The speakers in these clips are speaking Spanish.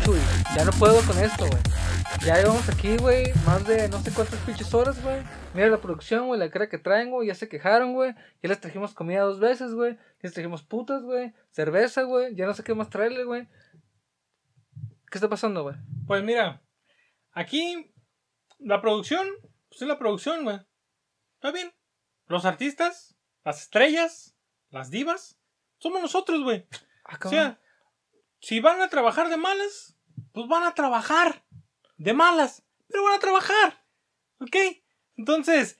Chuy, ya no puedo con esto, güey. Ya llevamos aquí, güey, más de no sé cuántas pinches horas, güey. Mira la producción, güey, la cara que traen, güey, ya se quejaron, güey. Ya les trajimos comida dos veces, güey. Ya les trajimos putas, güey. Cerveza, güey. Ya no sé qué más traerle, güey. ¿Qué está pasando, güey? Pues mira, aquí la producción, pues es la producción, güey. Está bien. Los artistas, las estrellas, las divas, somos nosotros, güey. Ah, O sea, si van a trabajar de malas, pues van a trabajar de malas, pero van a trabajar. ¿Ok? Entonces,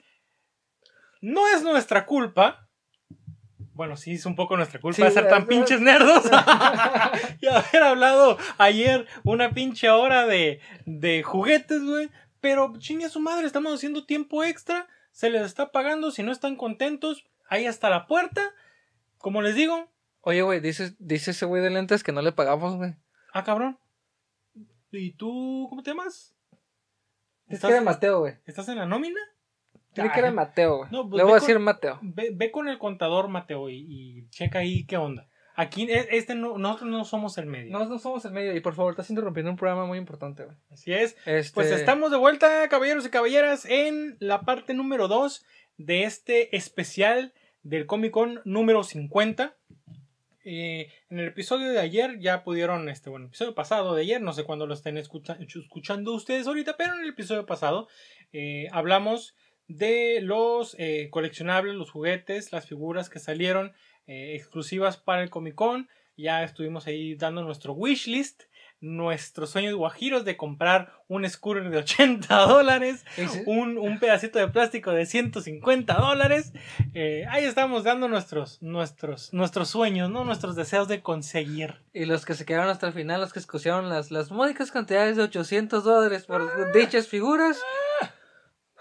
no es nuestra culpa. Bueno, sí es un poco nuestra culpa Sí, de ser tan es- pinches nerdos. y haber hablado ayer una pinche hora de, de juguetes, güey. Pero chingue a su madre, estamos haciendo tiempo extra. Se les está pagando. Si no están contentos, ahí está la puerta. Como les digo, Oye, güey, dice, dice ese güey de lentes que no le pagamos, güey. Ah, cabrón. ¿Y tú cómo te llamas? Es ¿Estás, que era Mateo, güey. ¿Estás en la nómina? Ah, que era Mateo, güey. No, pues le voy a decir con- Mateo. Ve, ve con el contador, Mateo, y, y checa ahí qué onda. Aquí, e- este no, nosotros no somos el medio. No, no somos el medio. Y por favor, estás interrumpiendo un programa muy importante, güey. Así es. Este... Pues estamos de vuelta, caballeros y caballeras, en la parte número 2 de este especial del Comic Con número 50. Eh, en el episodio de ayer ya pudieron, este, bueno, el episodio pasado de ayer, no sé cuándo lo estén escucha- escuchando ustedes ahorita, pero en el episodio pasado eh, hablamos de los eh, coleccionables, los juguetes, las figuras que salieron exclusivas para el Comic Con. Ya estuvimos ahí dando nuestro wish list, nuestros sueños guajiros de comprar un scooter de 80 dólares, un, un pedacito de plástico de 150 dólares. Eh, ahí estamos dando nuestros, nuestros, nuestros sueños, ¿no? Nuestros deseos de conseguir. Y los que se quedaron hasta el final, los que escogieron las, las módicas cantidades de 800 dólares por dichas figuras.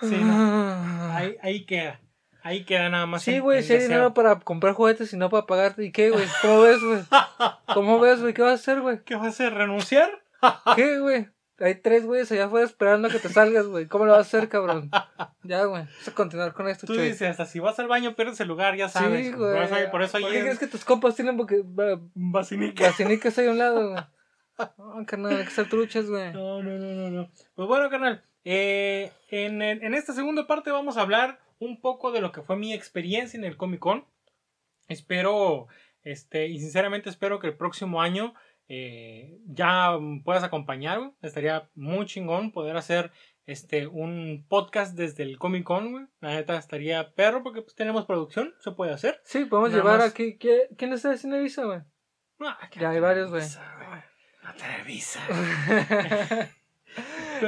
Sí, no. Ahí, ahí queda. Ahí queda nada más. Sí, güey, sí hay dinero para comprar juguetes y no para pagarte. ¿Y qué, güey? ¿Cómo ves, güey? ¿Cómo ves, güey? ¿Qué vas a hacer, güey? ¿Qué vas a hacer? ¿Renunciar? ¿Qué, güey? Hay tres güeyes allá afuera esperando a que te salgas, güey. ¿Cómo lo vas a hacer, cabrón? Ya, güey. Vamos a continuar con esto, Tú dices, hasta si vas al baño pierdes el lugar, ya sabes. Sí, Por güey. por eso ahí ¿Por qué es que tus compas tienen porque vacinica. vacinicas ahí a un lado, güey? No, carnal, hay que ser truchas, güey. No, no, no, no, no. Pues bueno, carnal, eh, en, en esta segunda parte vamos a hablar un poco de lo que fue mi experiencia en el Comic Con. Espero, este, y sinceramente espero que el próximo año eh, ya puedas acompañar, güey. Estaría muy chingón poder hacer este un podcast desde el Comic Con, güey. La neta estaría perro porque pues tenemos producción, se puede hacer. Sí, podemos Nada llevar más. aquí. ¿qué- ¿Quién está haciendo visa, güey? Ah, Ya hay varios, güey. Güey. La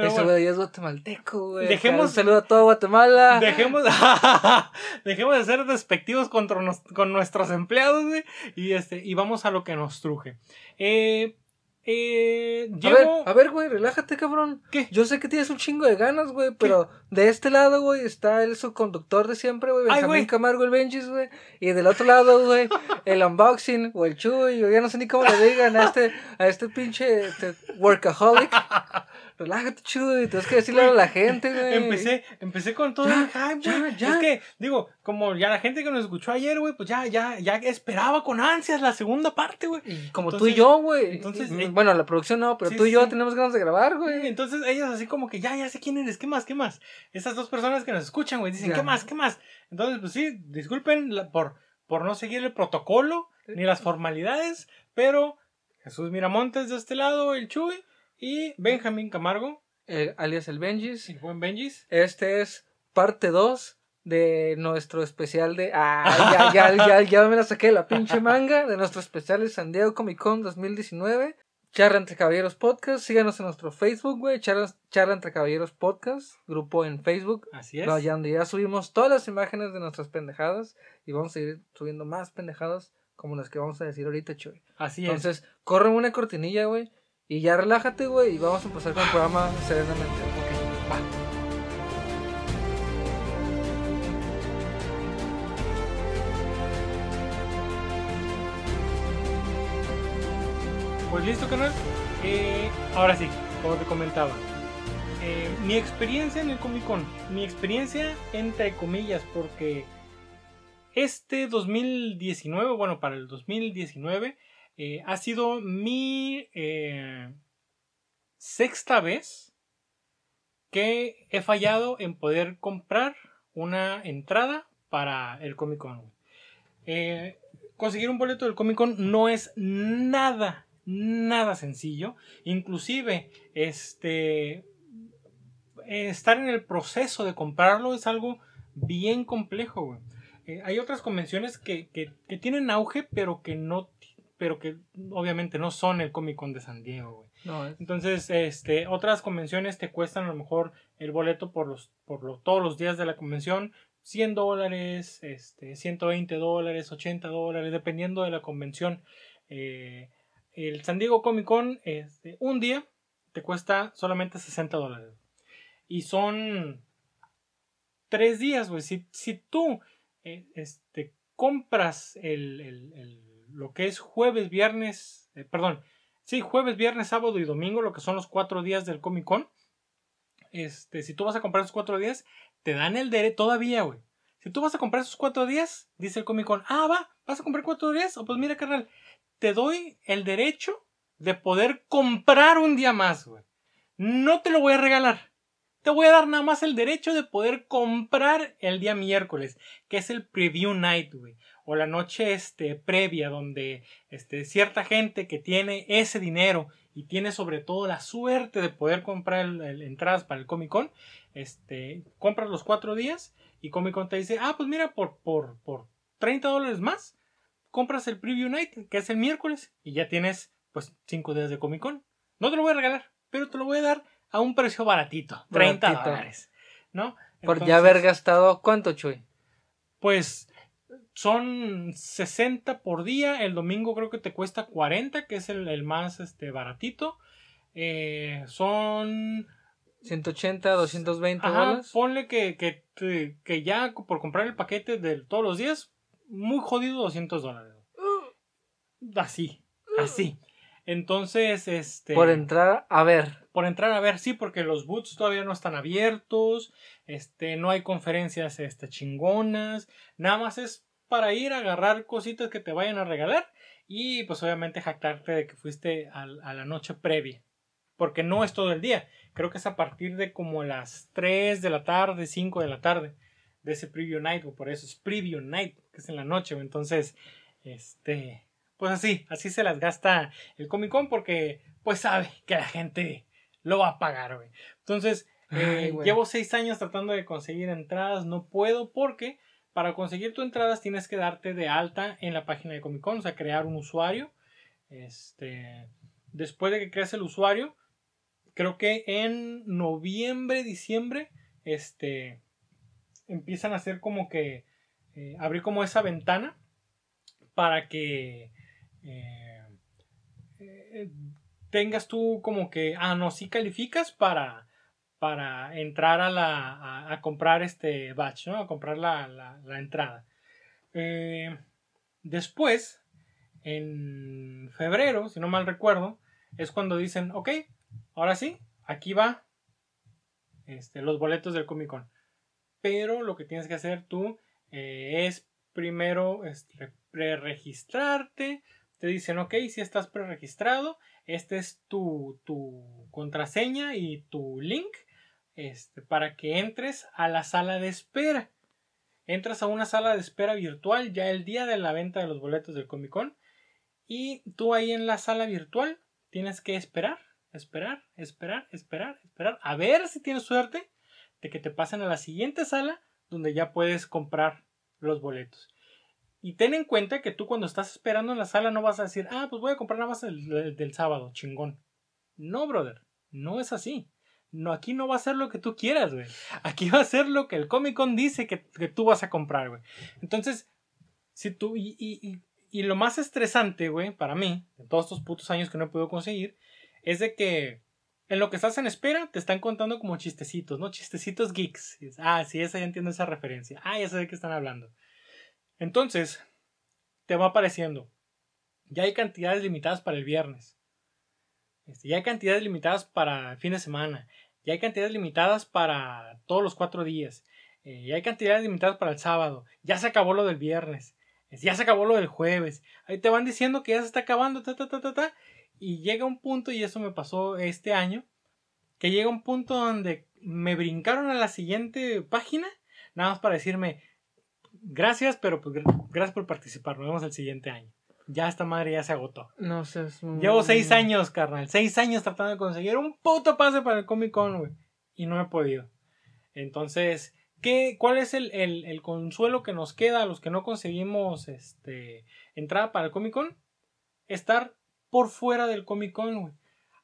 Ese Pero bueno. güey es guatemalteco, güey. Dejemos- Un saludo a todo Guatemala. Dejemos, dejemos de ser despectivos contra nos- con nuestros empleados, güey. Y, este, y vamos a lo que nos truje. Eh, eh, A ver, a ver, güey, relájate, cabrón. ¿Qué? Yo sé que tienes un chingo de ganas, güey, pero de este lado, güey, está el subconductor de siempre, güey, Ay, Benjamín güey. Camargo, el Benjis, güey. Y del otro lado, güey, el unboxing o el chuy, ya no sé ni cómo le digan a este, a este pinche este, workaholic. Relájate, chuy, tienes que decirle a la gente, güey. Empecé, empecé con todo Ya, el hype, ya, güey. ya. Es que, digo, como ya la gente que nos escuchó ayer, güey, pues ya, ya, ya esperaba con ansias la segunda parte, güey. Y como tú y yo, güey. entonces, Y- eh, bueno, la producción no, pero sí, tú y yo sí. tenemos ganas de grabar, güey. Entonces ellos así como que ya, ya sé quién eres, ¿qué más, qué más? Esas dos personas que nos escuchan, güey, dicen, Ya. ¿qué más, qué más? Entonces, pues sí, disculpen la- por, por no seguir el protocolo ni las formalidades, pero Jesús Miramontes de este lado, el Chuy, y Benjamín Camargo, alias el Benjis. el buen Benjis. Este es parte 2 de nuestro especial de. Ah, ya, ya, ya, ya me la saqué la pinche manga. De nuestro especial de San Diego Comic Con 2019. Charla entre Caballeros Podcast. Síganos en nuestro Facebook, güey. Charla, Charla entre Caballeros Podcast. Grupo en Facebook. Así es. Donde ya subimos todas las imágenes de nuestras pendejadas. Y vamos a seguir subiendo más pendejadas como las que vamos a decir ahorita, Chuy. Así es. Entonces, corre una cortinilla, güey. Y ya relájate, güey. Y vamos a empezar con el programa serenamente. Ok, va. Pues listo, canal. Eh, ahora sí, como te comentaba. Eh, mi experiencia en el Comic Con. Mi experiencia entre comillas, porque este 2019, bueno, para el 2019, eh, ha sido mi, eh, sexta vez que he fallado en poder comprar una entrada para el Comic Con. Eh, conseguir un boleto del Comic Con no es nada, nada sencillo. Inclusive, este, estar en el proceso de comprarlo es algo bien complejo. Hay otras convenciones que, que, tienen auge, pero que no, pero que obviamente no son el Comic Con de San Diego. Entonces, este, otras convenciones te cuestan a lo mejor el boleto por los, por todos los días de la convención, 100 dólares, este, 120 dólares, 80 dólares, dependiendo de la convención. Eh, el San Diego Comic Con, este, un día te cuesta solamente 60 dólares. Y son tres días, güey. Si, si tú eh, este, compras el, lo que es jueves, viernes, eh, perdón, sí, jueves, viernes, sábado y domingo, lo que son los cuatro días del Comic Con. Este, si tú vas a comprar esos cuatro días, te dan el derecho, todavía, güey. Si tú vas a comprar esos cuatro días, dice el Comic Con, ah, va, vas a comprar cuatro días, o pues mira, carnal, te doy el derecho de poder comprar un día más, güey. No te lo voy a regalar. Te voy a dar nada más el derecho de poder comprar el día miércoles, que es el preview night. O la noche este, previa, donde este, cierta gente que tiene ese dinero y tiene sobre todo la suerte de poder comprar entradas para el Comic Con, este, compras los cuatro días y Comic Con te dice, ah, pues mira, por, por, por 30 dólares más, compras el preview night, que es el miércoles, y ya tienes pues cinco días de Comic Con. No te lo voy a regalar, pero te lo voy a dar a un precio baratito, 30 dólares, ¿no? Por ya haber gastado, ¿cuánto, Chuy? Pues son 60 por día, el domingo creo que te cuesta 40, que es el, más este, baratito. Eh, son 180, 220 dólares. Ponle que, que, que, ya por comprar el paquete de todos los días, muy jodido 200 dólares. Uh. Así, así. Entonces, este. Por entrar a ver. Por entrar a ver, sí, porque los boots todavía no están abiertos. Este, no hay conferencias este, chingonas. Nada más es para ir a agarrar cositas que te vayan a regalar. Y pues obviamente jactarte de que fuiste a, a la noche previa. Porque no es todo el día. Creo que es a partir de como las 3 de la tarde, 5 de la tarde. De ese preview night. O por eso es preview night. Que es en la noche. Entonces, este pues así, así se las gasta el Comic Con porque pues sabe que la gente lo va a pagar, güey. Entonces, eh, llevo seis años tratando de conseguir entradas, no puedo porque para conseguir tu entradas tienes que darte de alta en la página de Comic Con, o sea, crear un usuario. Este, después de que creas el usuario, creo que en noviembre, diciembre, este, empiezan a hacer como que eh, abrir como esa ventana para que eh, tengas tú como que, ah, no, si calificas para, para entrar a, la, a, comprar este batch, ¿no? A comprar la, la, entrada. Eh, después, en febrero, si no mal recuerdo, es cuando dicen, ok, ahora sí, aquí va este, los boletos del Comic Con. Pero lo que tienes que hacer tú es primero este, pre-registrarte, te dicen, ok, si estás preregistrado, este es tu, tu contraseña y tu link este, para que entres a la sala de espera. Entras a una sala de espera virtual ya el día de la venta de los boletos del Comic Con y tú ahí en la sala virtual tienes que esperar, esperar, esperar, esperar, esperar, a ver si tienes suerte de que te pasen a la siguiente sala donde ya puedes comprar los boletos. Y ten en cuenta que tú cuando estás esperando en la sala no vas a decir, ah, pues voy a comprar nada más el, del sábado, chingón. No, brother, no es así. No, aquí no va a ser lo que tú quieras, güey. Aquí va a ser lo que el Comic Con dice que, tú vas a comprar, güey. Entonces, si tú. Y, y, y, lo más estresante, güey, para mí, en todos estos putos años que no he podido conseguir, es de que en lo que estás en espera te están contando como chistecitos, ¿no? Chistecitos geeks. Ah, sí, esa ya entiendo esa referencia. Ah, ya sé de qué están hablando. Entonces, te va apareciendo. Ya hay cantidades limitadas para el viernes. Este, ya hay cantidades limitadas para el fin de semana. Ya hay cantidades limitadas para todos los cuatro días. Eh, ya hay cantidades limitadas para el sábado. Ya se acabó lo del viernes. Ya se acabó lo del jueves. Ahí te van diciendo que ya se está acabando. Ta, ta, ta. Y llega un punto, y eso me pasó este año, que llega un punto donde me brincaron a la siguiente página, nada más para decirme, gracias, pero pues gra- gracias por participar, nos vemos el siguiente año. Ya esta madre ya se agotó. No sé. Llevo seis años, carnal. Seis años tratando de conseguir un puto pase para el Comic Con, güey. Y no he podido. Entonces, ¿qué, ¿cuál es el, el- el consuelo que nos queda a los que no conseguimos este, entrada para el Comic Con? Estar por fuera del Comic Con, güey.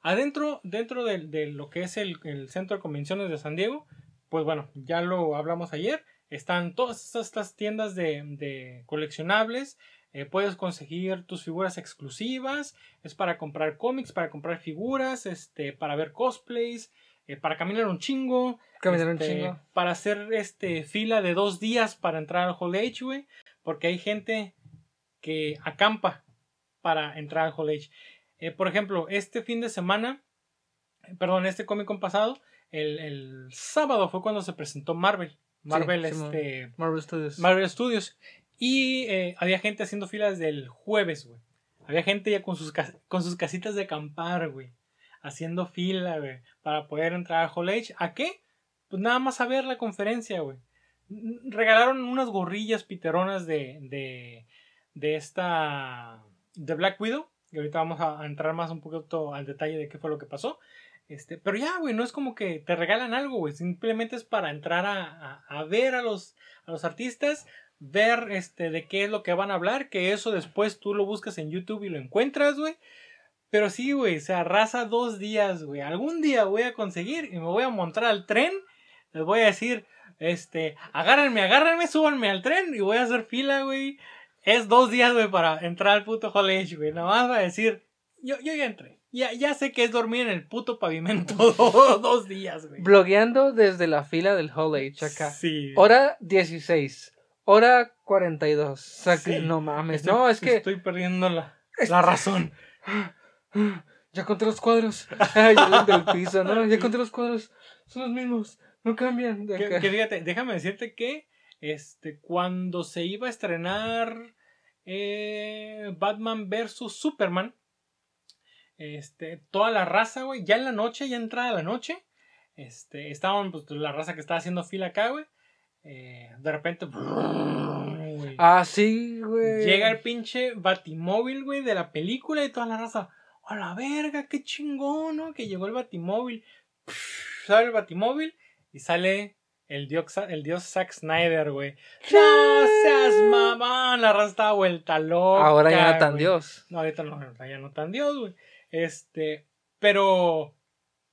Adentro, dentro de, de lo que es el, el Centro de Convenciones de San Diego, pues bueno, ya lo hablamos ayer. Están todas estas tiendas de, de coleccionables. Eh, puedes conseguir tus figuras exclusivas. Es para comprar cómics, para comprar figuras, este, para ver cosplays, eh, para caminar un chingo. Caminar un este, chingo. Para hacer este fila de dos días para entrar al Hall H, güey. Porque hay gente que acampa para entrar al Hall H. Eh, por ejemplo, este fin de semana, perdón, este Comic Con pasado, el, el sábado fue cuando se presentó Marvel. Marvel, sí, este. Marvel Studios. Marvel Studios. Y eh, había gente haciendo filas del jueves, güey. Había gente ya con sus, con sus casitas de acampar, güey. Haciendo fila, güey. Para poder entrar a Hall H. ¿A qué? Pues nada más a ver la conferencia, güey. N- Regalaron unas gorrillas piteronas de, de, de esta. de Black Widow. Y ahorita vamos a, a entrar más un poquito al detalle de qué fue lo que pasó. Este, pero ya, güey, no es como que te regalan algo, güey. Simplemente es para entrar a, a- ver a los, a los artistas, ver este, de qué es lo que van a hablar, que eso después tú lo buscas en YouTube y lo encuentras, güey. Pero sí, güey, se arrasa dos días, güey. Algún día voy a conseguir y me voy a montar al tren. Les voy a decir, este, agárrenme, agárrenme, súbanme al tren y voy a hacer fila, güey. Es dos días, güey, para entrar al puto H, güey. Nada más va a decir, yo, yo ya entré. Ya, ya sé que es dormir en el puto pavimento dos, dos días, güey. Blogueando desde la fila del Hall H acá. Sí. Hora 16. Hora 42. O sea, que- Sí. no mames. Estoy- no, es que. Estoy perdiendo la, la razón. Ya conté los cuadros. Ay, del piso, ¿no? Ya conté los cuadros. Son los mismos. No cambian. de Que, acá. que fíjate, déjame decirte que este, cuando se iba a estrenar eh, Batman vs Superman, este, toda la raza, güey, ya en la noche, ya entrada la noche, este, estaban pues, la raza que estaba haciendo fila acá, güey. eh, de repente, Ah, sí, güey. llega el pinche batimóvil, güey, de la película y toda la raza. A la verga, qué chingón, ¿no? Que llegó el batimóvil. Sale el batimóvil y sale el dios, el dios Zack Snyder, güey. No seas mamón, la raza estaba vuelta loca. Ahora ya no tan. Dios. No, ahorita no, ya no tan Dios, güey. Este, pero,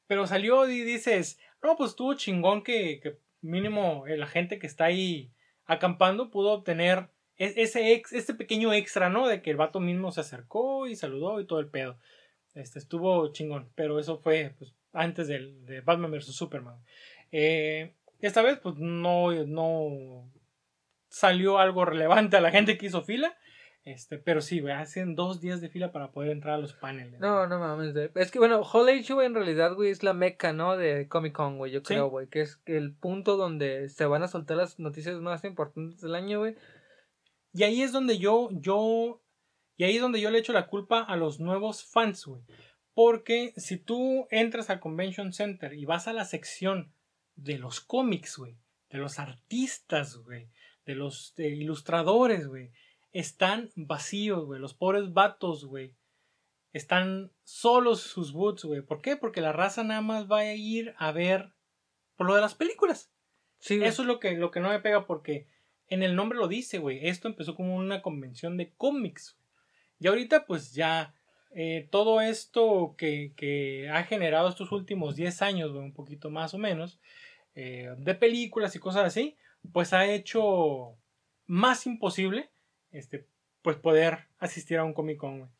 pero salió y dices, no, pues estuvo chingón que, mínimo la gente que está ahí acampando pudo obtener e- ese ex, este pequeño extra, ¿no? De que el vato mismo se acercó y saludó y todo el pedo. Este, estuvo chingón, pero eso fue pues, antes del, de Batman vs. Superman. Eh, esta vez, pues no, no salió algo relevante a la gente que hizo fila. Este, pero sí, güey, hacen dos días de fila para poder entrar a los paneles. No, no mames. Es que, bueno, Hall H, güey, en realidad, güey, es la meca, ¿no? De Comic Con, güey, yo Sí. creo, güey. Que es el punto donde se van a soltar las noticias más importantes del año, güey. Y ahí es donde yo, yo, y ahí es donde yo le echo la culpa a los nuevos fans, güey. Porque si tú entras al Convention Center y vas a la sección de los cómics, güey, de los artistas, güey, de los ilustradores, güey, están vacíos, güey. Los pobres vatos, güey. Están solos sus boots, güey. ¿Por qué? Porque la raza nada más va a ir a ver por lo de las películas. Sí. Eso es lo que, lo que no me pega porque en el nombre lo dice, güey. Esto empezó como una convención de cómics. Y ahorita pues ya eh, todo esto que, que ha generado estos últimos 10 años, güey, un poquito más o menos, eh, de películas y cosas así, pues ha hecho más imposible este, pues poder asistir a un Comic Con, güey.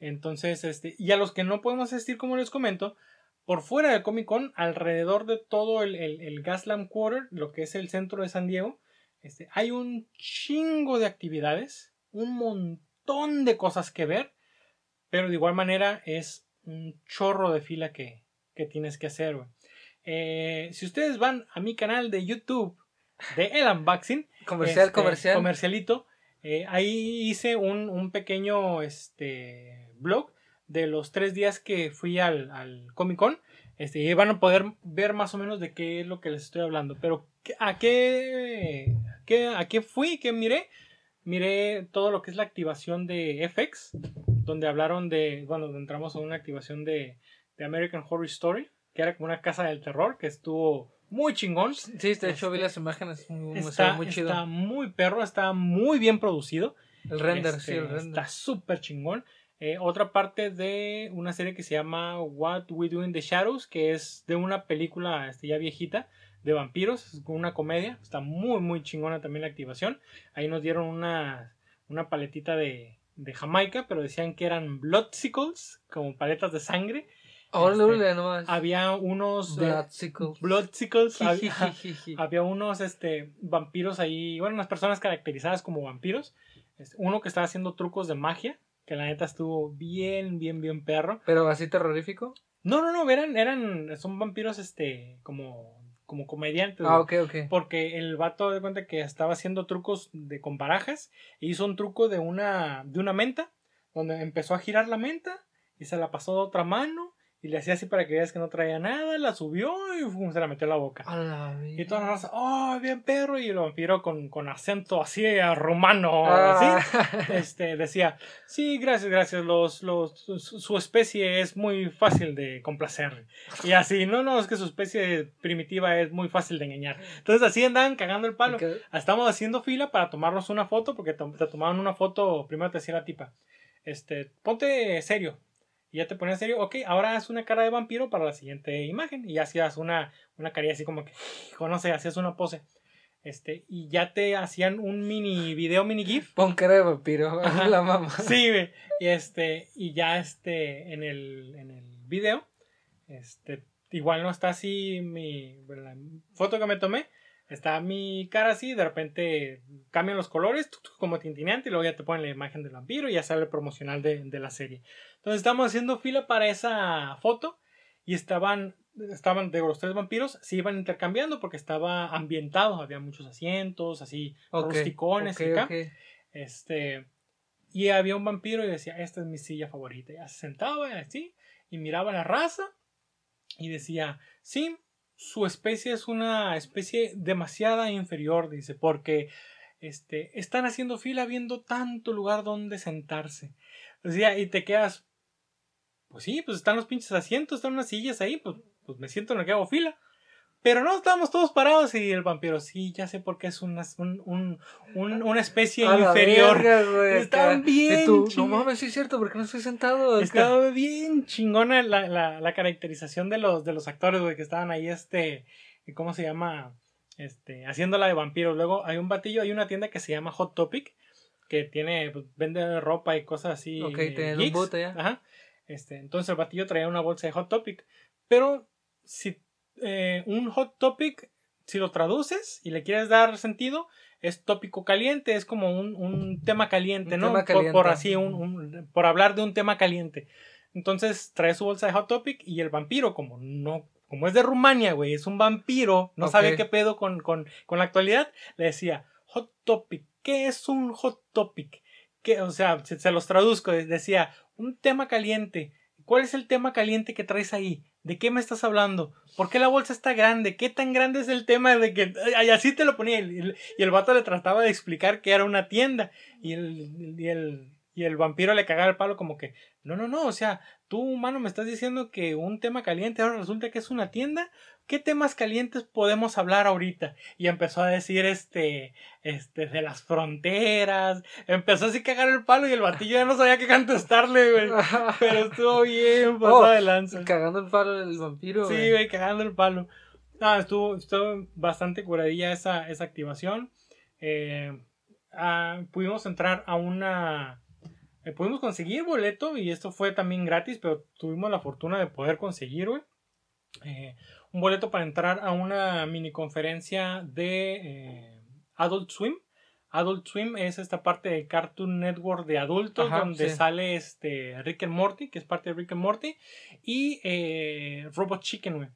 Entonces, este, y a los que no podemos asistir, como les comento, por fuera del Comic Con, alrededor de todo el, el, el Gaslamp Quarter, lo que es el centro de San Diego, este, hay un chingo de actividades, un montón de cosas que ver, pero de igual manera es un chorro de fila que, que tienes que hacer. Eh, si ustedes van a mi canal de YouTube de El Unboxing, Comercial, este, comercial. Comercialito. Eh, ahí hice un, un pequeño este, blog de los tres días que fui al, al Comic Con. Este, y van a poder ver más o menos de qué es lo que les estoy hablando. Pero, ¿a qué, qué, a qué fui? ¿Qué miré? Miré todo lo que es la activación de FX, donde hablaron de, bueno, entramos a una activación de, de American Horror Story, que era como una casa del terror, que estuvo muy chingón. Sí, de hecho vi Este, las imágenes, muy, Está muy chido. está muy perro, está muy bien producido. el render, Este, sí, el render. Está súper chingón. Eh, otra parte de una serie que se llama What We Do in the Shadows, que es de una película este, ya viejita de vampiros, es una comedia. Está muy, muy chingona también la activación. Ahí nos dieron una, una paletita de, de Jamaica, pero decían que eran Bloodsicles, como paletas de sangre. Este, nomás. Había unos eh, Bloodsicle. Bloodsicles, hab- Jijijiji. había unos este, vampiros ahí, bueno, unas personas caracterizadas como vampiros. Este, uno que estaba haciendo trucos de magia, que la neta estuvo bien, bien, bien perro. Pero así terrorífico. No, no, no, eran, eran, son vampiros, este, como, como comediantes. Ah, ok, ok. Porque el vato de cuenta que estaba haciendo trucos de con barajas e hizo un truco de una, de una menta, donde empezó a girar la menta y se la pasó de otra mano y le hacía así para que veas que no traía nada, la subió y fum, se la metió en la boca. La Y toda la raza, oh, bien perro, y el vampiro con, con acento así eh, rumano, Ah. así, este, decía, sí, gracias, gracias, los, los, su, especie es muy fácil de complacer. Y así, no, no, es que su especie primitiva es muy fácil de engañar. Entonces así andaban cagando el palo. Ok. Estamos haciendo fila para tomarnos una foto, porque te, te tomaban una foto, primero te decía la tipa, este, ponte serio. Y ya te ponías serio, ok, ahora haz una cara de vampiro para la siguiente imagen. Y hacías una, una carilla así como que, hijo, no sé, hacías una pose. Este, y ya te hacían un mini video, mini GIF. Pon cara de vampiro. Ajá. La mamá. Sí, güey. Y este, y ya este, en el, en el video, este, igual no está así mi, la foto que me tomé, está mi cara así, de repente cambian los colores, tuc, tuc, como tintineante, y luego ya te ponen la imagen del vampiro y ya sale el promocional de, de la serie. Entonces estamos haciendo fila para esa foto y estaban, estaban, digo, los tres vampiros se iban intercambiando porque estaba ambientado, había muchos asientos, así, Ok, rusticones y acá. Este, y había un vampiro y decía, esta es mi silla favorita. Ya se sentaba así y miraba la raza y decía, sí, su especie es una especie demasiada inferior, dice, porque este, están haciendo fila viendo tanto lugar donde sentarse. Decía, y te quedas, pues sí, pues están los pinches asientos, están unas sillas ahí, pues, pues me siento en el que hago fila. Pero no, estábamos todos parados y el vampiro, sí, ya sé por qué es una, un, un- un- una especie A inferior. verga, acá. bien no mames, sí es cierto, porque no estoy sentado. acá? Estaba bien chingona la, la, la caracterización de los, de los actores, güey, que estaban ahí, este, ¿cómo se llama? Este, haciéndola de vampiros. Luego hay un batillo, hay una tienda que se llama Hot Topic, que tiene, pues, vende ropa y cosas así. Ok, eh, tienen un boot allá. Ajá. Este, entonces el batillo traía una bolsa de Hot Topic. Pero si eh, un Hot Topic, si lo traduces y le quieres dar sentido, es tópico caliente, es como un, un tema caliente, Un ¿no? tema Por- así, un, un- por hablar de un tema caliente. Entonces trae su bolsa de Hot Topic y el vampiro, como no, como es de Rumania, güey, es un vampiro, no sabe qué pedo con, con, con la actualidad, le decía, Hot Topic, ¿qué es un Hot Topic? ¿Qué? O sea, se, se los traduzco, decía, un tema caliente. ¿Cuál es el tema caliente que traes ahí? ¿De qué me estás hablando? ¿Por qué la bolsa está grande? ¿Qué tan grande es el tema de que... Ay, así te lo ponía. Y el, y vato le trataba de explicar que era una tienda. Y el, y el, y el vampiro le cagaba el palo como que... No, no, no. O sea, tú, humano, me estás diciendo que un tema caliente ahora resulta que es una tienda. ¿Qué temas calientes podemos hablar ahorita? Y empezó a decir este... Este, de las fronteras. Empezó así a cagar el palo y el batillo ya no sabía qué contestarle, güey. Pero estuvo bien Oh, de lanza. Cagando el palo del vampiro. Sí, güey, cagando el palo. Ah, estuvo, estuvo bastante curadilla esa, esa activación. Eh, ah, pudimos entrar a una. Eh, pudimos conseguir boleto y esto fue también gratis, pero tuvimos la fortuna de poder conseguir, güey. eh, un boleto para entrar a una mini conferencia de eh, Adult Swim. Adult Swim es esta parte de Cartoon Network de adultos Ajá, donde sí. sale este Rick and Morty, que es parte de Rick and Morty, y eh, Robot Chicken, güey.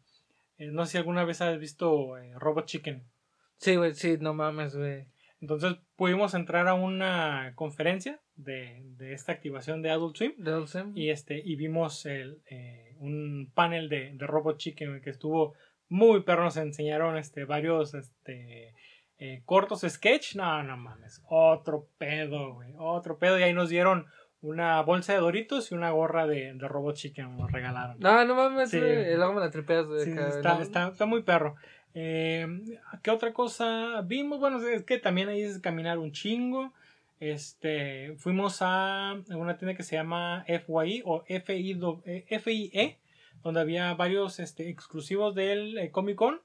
No sé si alguna vez has visto Robot Chicken. Sí, güey, sí, no mames, güey. Entonces pudimos entrar a una conferencia de, de esta activación de Adult Swim De y este y vimos el, eh, un panel de, de Robot Chicken que estuvo muy perro. Nos enseñaron este, varios este, eh, cortos sketch. No, no mames. Otro pedo, güey. Otro pedo. Y ahí nos dieron una bolsa de Doritos y una gorra de, de Robot Chicken. Nos regalaron. No, no mames, Sí. Luego me la tripeas, güey. Sí, acá, está, no- está, está muy perro. Eh, ¿Qué otra cosa vimos? Bueno, es que también ahí es caminar un chingo. Este, fuimos a una tienda que se llama FYE o FI, do- eh, FIE, donde había varios este, exclusivos del eh, Comic Con,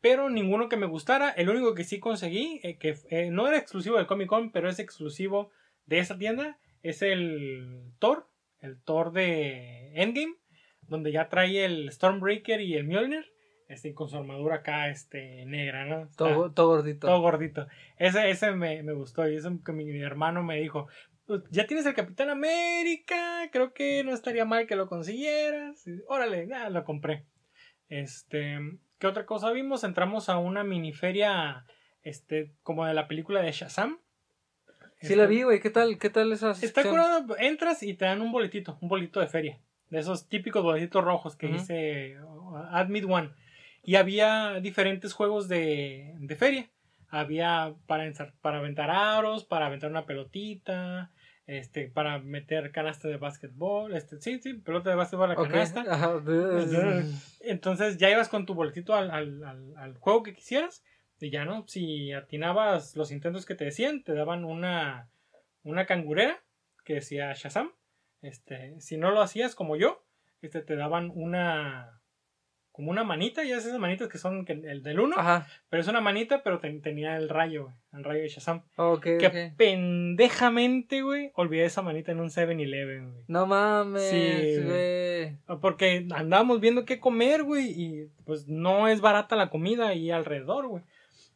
pero ninguno que me gustara. El único que sí conseguí, eh, que no era exclusivo del Comic Con, pero es exclusivo de esa tienda, es el Thor, el Thor de Endgame, donde ya trae el Stormbreaker y el Mjolnir, este, con su armadura acá este, negra, ¿no? Está- todo, todo gordito. todo gordito. Ese, ese me, me gustó y eso que mi, mi hermano me dijo, "Pues, ya tienes el Capitán América, creo que no estaría mal que lo consiguieras. Y, órale, ya lo compré. Este, ¿qué otra cosa vimos? Entramos a una miniferia, este, como de la película de Shazam. Sí la vi, güey. ¿Qué tal, qué tal esa Está curado, entras y te dan un boletito, un boletito de feria. De esos típicos boletitos rojos que Ujú. dice uh, Admit One. Y había diferentes juegos de, de feria. Había para, ensar- para aventar aros, para aventar una pelotita, este, para meter canasta de básquetbol, este, sí, sí, pelota de básquetbol a la canasta. Entonces ya ibas con tu boletito al, al- al- al juego que quisieras. Y ya no, si atinabas los intentos que te decían, te daban una, una cangurera que decía Shazam. Este, si no lo hacías como yo, este, te daban una como una manita, ya esas manitas que son el del 1, Ajá. pero es una manita, pero ten- tenía el rayo, güey, el rayo de Shazam. Ok, Que pendejamente, güey, olvidé esa manita en un 7-Eleven, güey. No mames, Sí, güey. Porque andábamos viendo qué comer, güey, y pues no es barata la comida ahí alrededor, güey.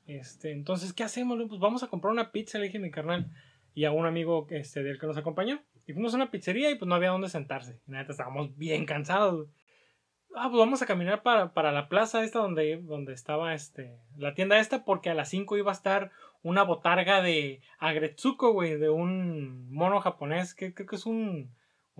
Este, entonces, ¿qué hacemos? Pues vamos a comprar una pizza, le dije a mi carnal y a un amigo este, del que nos acompañó. Y fuimos a una pizzería y pues no había dónde sentarse. Y neta, estábamos bien cansados, güey. Ah, pues vamos a caminar para, para la plaza esta donde, donde estaba este, la tienda esta, porque a las 5 iba a estar una botarga de Agretsuko, güey, de un mono japonés, que creo que es un,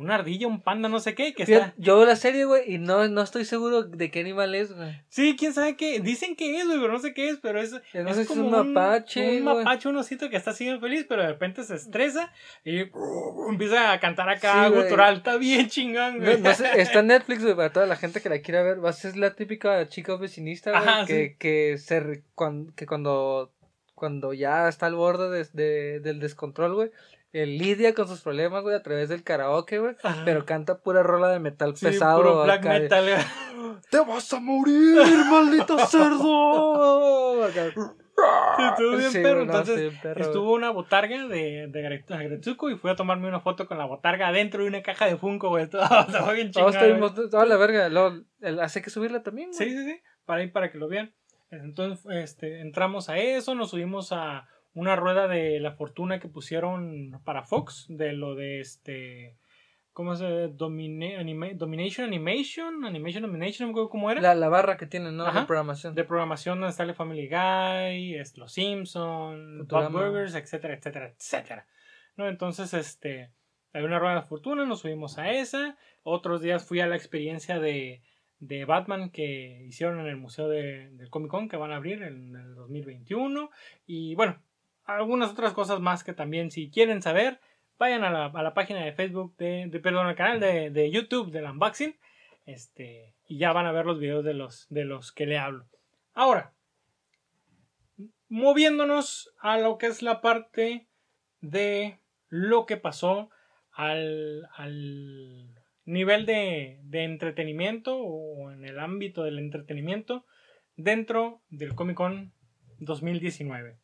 una ardilla, un panda, no sé qué, que está... Yo veo la serie, güey, y no, no estoy seguro de qué animal es, güey. Sí, quién sabe qué. Dicen que es, güey, pero no sé qué es, pero es. No es sé si es un mapache, Un, güey. mapache, un osito que está así bien feliz, pero de repente se estresa y empieza a cantar acá Sí, gutural. Está bien chingón, güey. no sé, está en Netflix, güey, para toda la gente que la quiera ver. Va a ser la típica chica vecinista, güey, Ajá, que, sí. que, se, re- cuan- que cuando, cuando ya está al borde de- de- del descontrol, güey, eh, lidia con sus problemas, güey, a través del karaoke, güey, pero canta pura rola de metal Sí, pesado. puro black acá metal. ¡Te vas a morir, maldito cerdo! Estuvo bien Sí, perro. no, Entonces, sí, perro, estuvo una botarga de, de Agretsuko y fui a tomarme una foto con la botarga adentro de una caja de Funko, güey. Todo, estaba bien chingón. Todos la verga. El- hace que subirla también, güey. Sí, sí, sí, para ir para que lo vean. Entonces, este, entramos a eso, nos subimos a una rueda de la fortuna que pusieron para Fox, de lo de este, ¿cómo se Domine, anima- Domination Animation, Animation Domination, no me acuerdo cómo era. La, la barra que tienen, ¿no? Ajá. De programación. De programación donde sale Family Guy, es, Los Simpsons, Bob. Burgers, etcétera, etcétera, etcétera. ¿No? Entonces, este, había una rueda de fortuna, nos subimos a esa. Otros días fui a la experiencia de, de Batman que hicieron en el Museo de- del Comic Con que van a abrir en el 2021. Y bueno, algunas otras cosas más que también, si quieren saber, vayan a la, a la página de Facebook, de, perdón, al canal de, de YouTube del unboxing. Este, y ya van a ver los videos de los, de los que le hablo. Ahora, moviéndonos a lo que es la parte de lo que pasó al, al nivel de, de entretenimiento o en el ámbito del entretenimiento dentro del Comic Con 2019.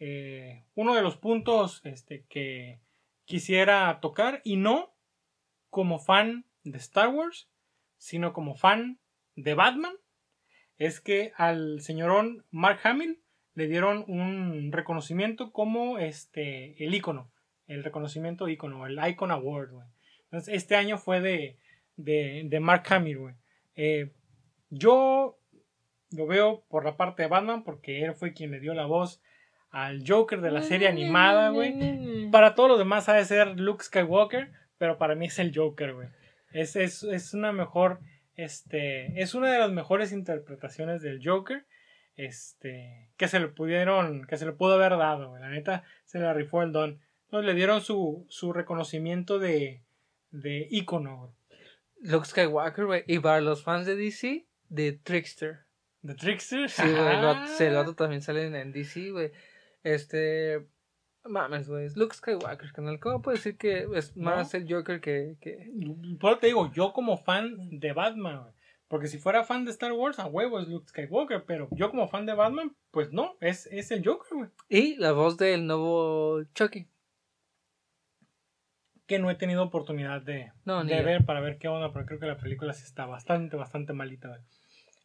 Eh, uno de los puntos este, que quisiera tocar y no como fan de Star Wars, sino como fan de Batman, es que al señorón Mark Hamill le dieron un reconocimiento como este el icono, el reconocimiento icono, el Icon Award. Entonces, este año fue de, de, de Mark Hamill. Eh, yo lo veo por la parte de Batman porque él fue quien le dio la voz al Joker de la serie animada, güey. Para todos los demás ha de ser Luke Skywalker, pero para mí es el Joker, güey. Es, es, es una mejor, este, es una de las mejores interpretaciones del Joker, este, que se le pudieron, que se le pudo haber dado, güey. La neta, se la rifó el don. Entonces le dieron su, su reconocimiento de, de ícono, güey. Luke Skywalker, güey. Y para los fans de DC, de Trickster. ¿De Trickster? Sí, güey. El Ah. vato también sale en, en DC, güey. Este. Mames, güey. Es Luke Skywalker, canal. ¿Cómo puedo decir que es más el Joker que. que... Por te digo, yo como fan de Batman, güey. Porque si fuera fan de Star Wars, a huevo es Luke Skywalker. Pero yo como fan de Batman, pues no, es, es el Joker, güey. Y la voz del nuevo Chucky. Que no he tenido oportunidad de, No, de ver para ver qué onda, pero creo que la película sí está bastante, bastante malita. güey.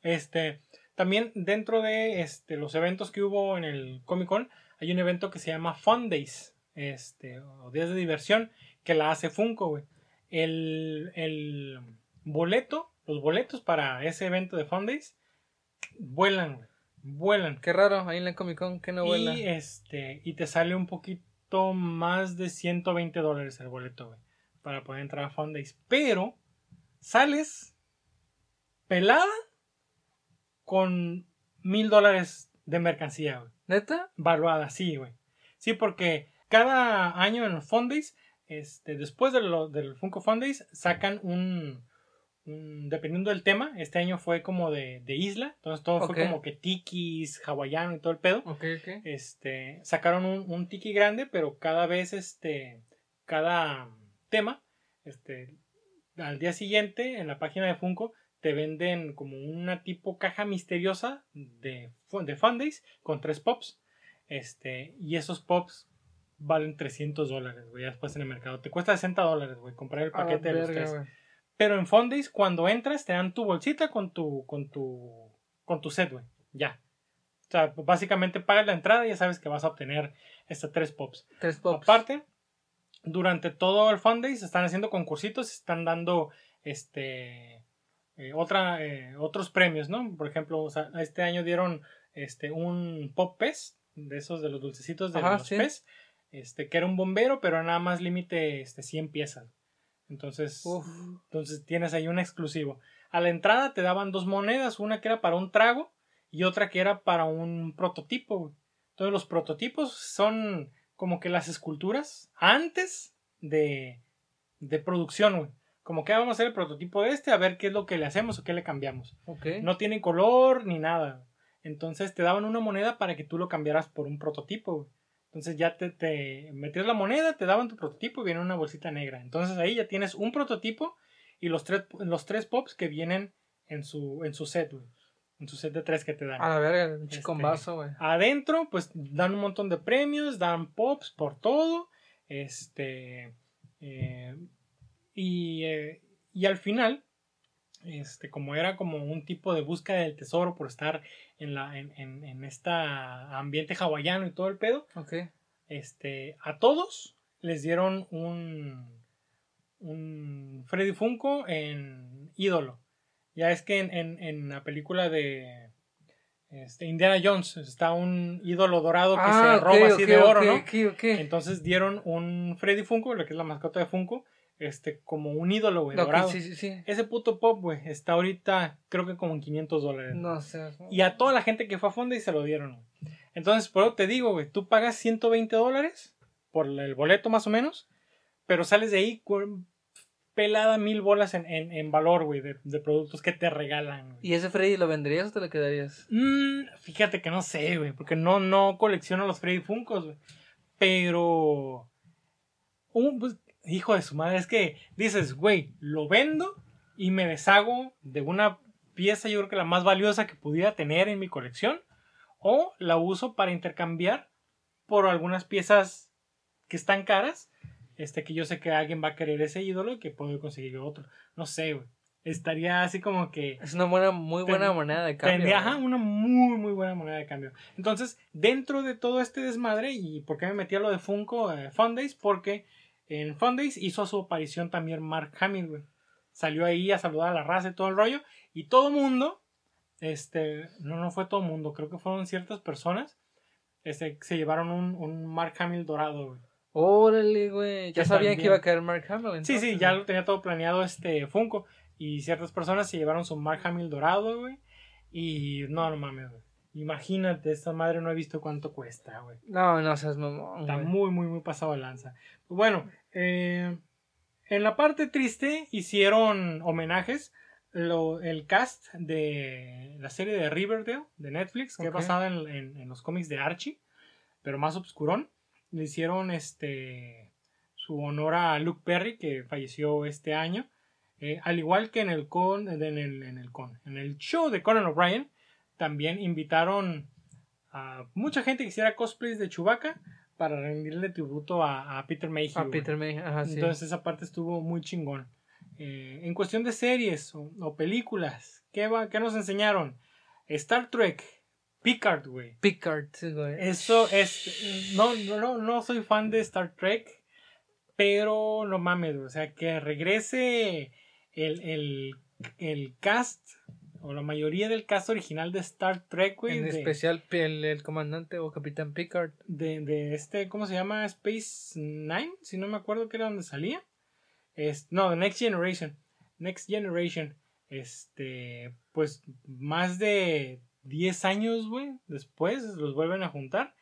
Este, también dentro de este, los eventos que hubo en el Comic Con, hay un evento que se llama Fun Days, este, o días de diversión, que la hace Funko, güey. El, el boleto, los boletos para ese evento de Fun Days, vuelan, güey. Vuelan. Qué raro, ahí en la Comic Con que no vuela. Y este, y te sale un poquito más de 120 dólares el boleto, güey. Para poder entrar a Fun Days. Pero sales pelada con mil dólares de mercancía, güey. ¿Neta? Valuada, sí, güey. Sí, porque cada año en los Fun Days, este, después de lo- del Funko Fun Days, sacan un, un- Dependiendo del tema, este año fue como de, de isla. Entonces todo fue como que tikis, hawaiano y todo el pedo Ok, ok. este, sacaron un, un tiki grande, pero cada vez, este, cada tema, este, al día siguiente, en la página de Funko, te venden como una tipo caja misteriosa de, de Fundays con tres pops, este, y esos pops valen 300 dólares, güey, después en el mercado. Te cuesta 60 dólares, güey, comprar el paquete de los tres. Pero en Fundays, cuando entras, te dan tu bolsita con tu, con tu, con tu set, güey. Ya. O sea, básicamente pagas la entrada y ya sabes que vas a obtener estos tres pops. Tres pops. Aparte, durante todo el Fundays están haciendo concursitos, están dando este eh, otra, eh, otros premios, ¿no? Por ejemplo, o sea, este año dieron este un pop pez, de esos de los dulcecitos de Ajá, los sí. pez, este, que era un bombero, pero nada más límite este, 100 piezas. Entonces, Uf. entonces tienes ahí un exclusivo. A la entrada te daban dos monedas, una que era para un trago y otra que era para un prototipo. Entonces los prototipos son como que las esculturas antes de, de producción, güey. Como que "Ah, vamos a hacer el prototipo de este, a ver qué es lo que le hacemos o qué le cambiamos. Ok. No tiene color ni nada. Entonces te daban una moneda para que tú lo cambiaras por un prototipo. Entonces ya te, te metías la moneda, te daban tu prototipo y viene una bolsita negra. Entonces ahí ya tienes un prototipo y los tres, los tres pops que vienen en su, en su set, güey. En su set de tres que te dan. A la verga, un Este, chicombazo, güey. Adentro, pues dan un montón de premios, dan pops por todo. Este. eh, y, eh, y al final, este, como era como un tipo de búsqueda del tesoro por estar en la, en, en, en esta ambiente hawaiano y todo el pedo, este, a todos les dieron un, un Freddy Funko en ídolo. Ya es que en, en, en la película de este, Indiana Jones está un ídolo dorado que Ah, se roba así de oro, ¿no? Entonces dieron un Freddy Funko, lo que es la mascota de Funko, este, como un ídolo, güey, Ok, dorado. sí, sí, sí. Ese puto pop, güey, está ahorita creo que como en 500 dólares. No sé. Y a toda la gente que fue a Fonda y se lo dieron. güey. Entonces, por eso te digo, güey, tú pagas 120 dólares por el boleto más o menos, pero sales de ahí con pelada mil bolas en, en, en valor, güey, de, de productos que te regalan. ¿Y ese Freddy lo venderías o te lo quedarías? Mm, fíjate que no sé, güey, porque no, no colecciono los Freddy Funkos, güey. Pero... un, pues, hijo de su madre, es que dices, güey, lo vendo y me deshago de una pieza, yo creo que la más valiosa que pudiera tener en mi colección, o la uso para intercambiar por algunas piezas que están caras, este que yo sé que alguien va a querer ese ídolo y que puedo conseguir otro. No sé, güey. Estaría así como que Es una buena, muy buena Ten- moneda de cambio. Ajá, una muy, muy buena moneda de cambio. Entonces, dentro de todo este desmadre, ¿y por qué me metí a lo de Funko eh, Fundays? Porque en Fundays hizo su aparición también Mark Hamill, güey. Salió ahí a saludar a la raza y todo el rollo. Y todo mundo, este, no, no fue todo mundo, creo que fueron ciertas personas, este, se llevaron un, un Mark Hamill dorado, güey. Órale, güey. Ya sabían que iba a caer Mark Hamill. Sí, entonces, sí, ya güey. lo tenía todo planeado este Funko. Y ciertas personas se llevaron su Mark Hamill dorado, güey. Y no, no mames, güey. Imagínate, esta madre no he visto cuánto cuesta, güey. No, no seas mamón, Está güey. muy, muy, muy pasado de lanza. Bueno, eh, en la parte triste hicieron homenajes. Lo- el cast de la serie de Riverdale de Netflix, que es basada en, en- en los cómics de Archie, pero más obscurón. Le hicieron este su honor a Luke Perry, que falleció este año. Eh, al igual que en el con, en el, en el con, en el show de Conan O'Brien, también invitaron a mucha gente que hiciera cosplays de Chewbacca para rendirle tributo a, a Peter Mayhew. A. Peter May, ajá, sí. Entonces esa parte estuvo muy chingón. Eh, en cuestión de series o, o películas, ¿qué, va, ¿qué nos enseñaron? Star Trek, Picard, güey. Picard, güey. Eso es. No, no, no, no soy fan de Star Trek, pero no mames, o sea, que regrese el, el, el cast o la mayoría del cast original de Star Trek, güey. En de- especial el, el comandante o capitán Picard. de, de este, ¿cómo se llama? Space Nine, si no me acuerdo que era donde salía. Es, no, Next Generation. Next Generation. Este, pues más de 10 años, güey, después los vuelven a juntar.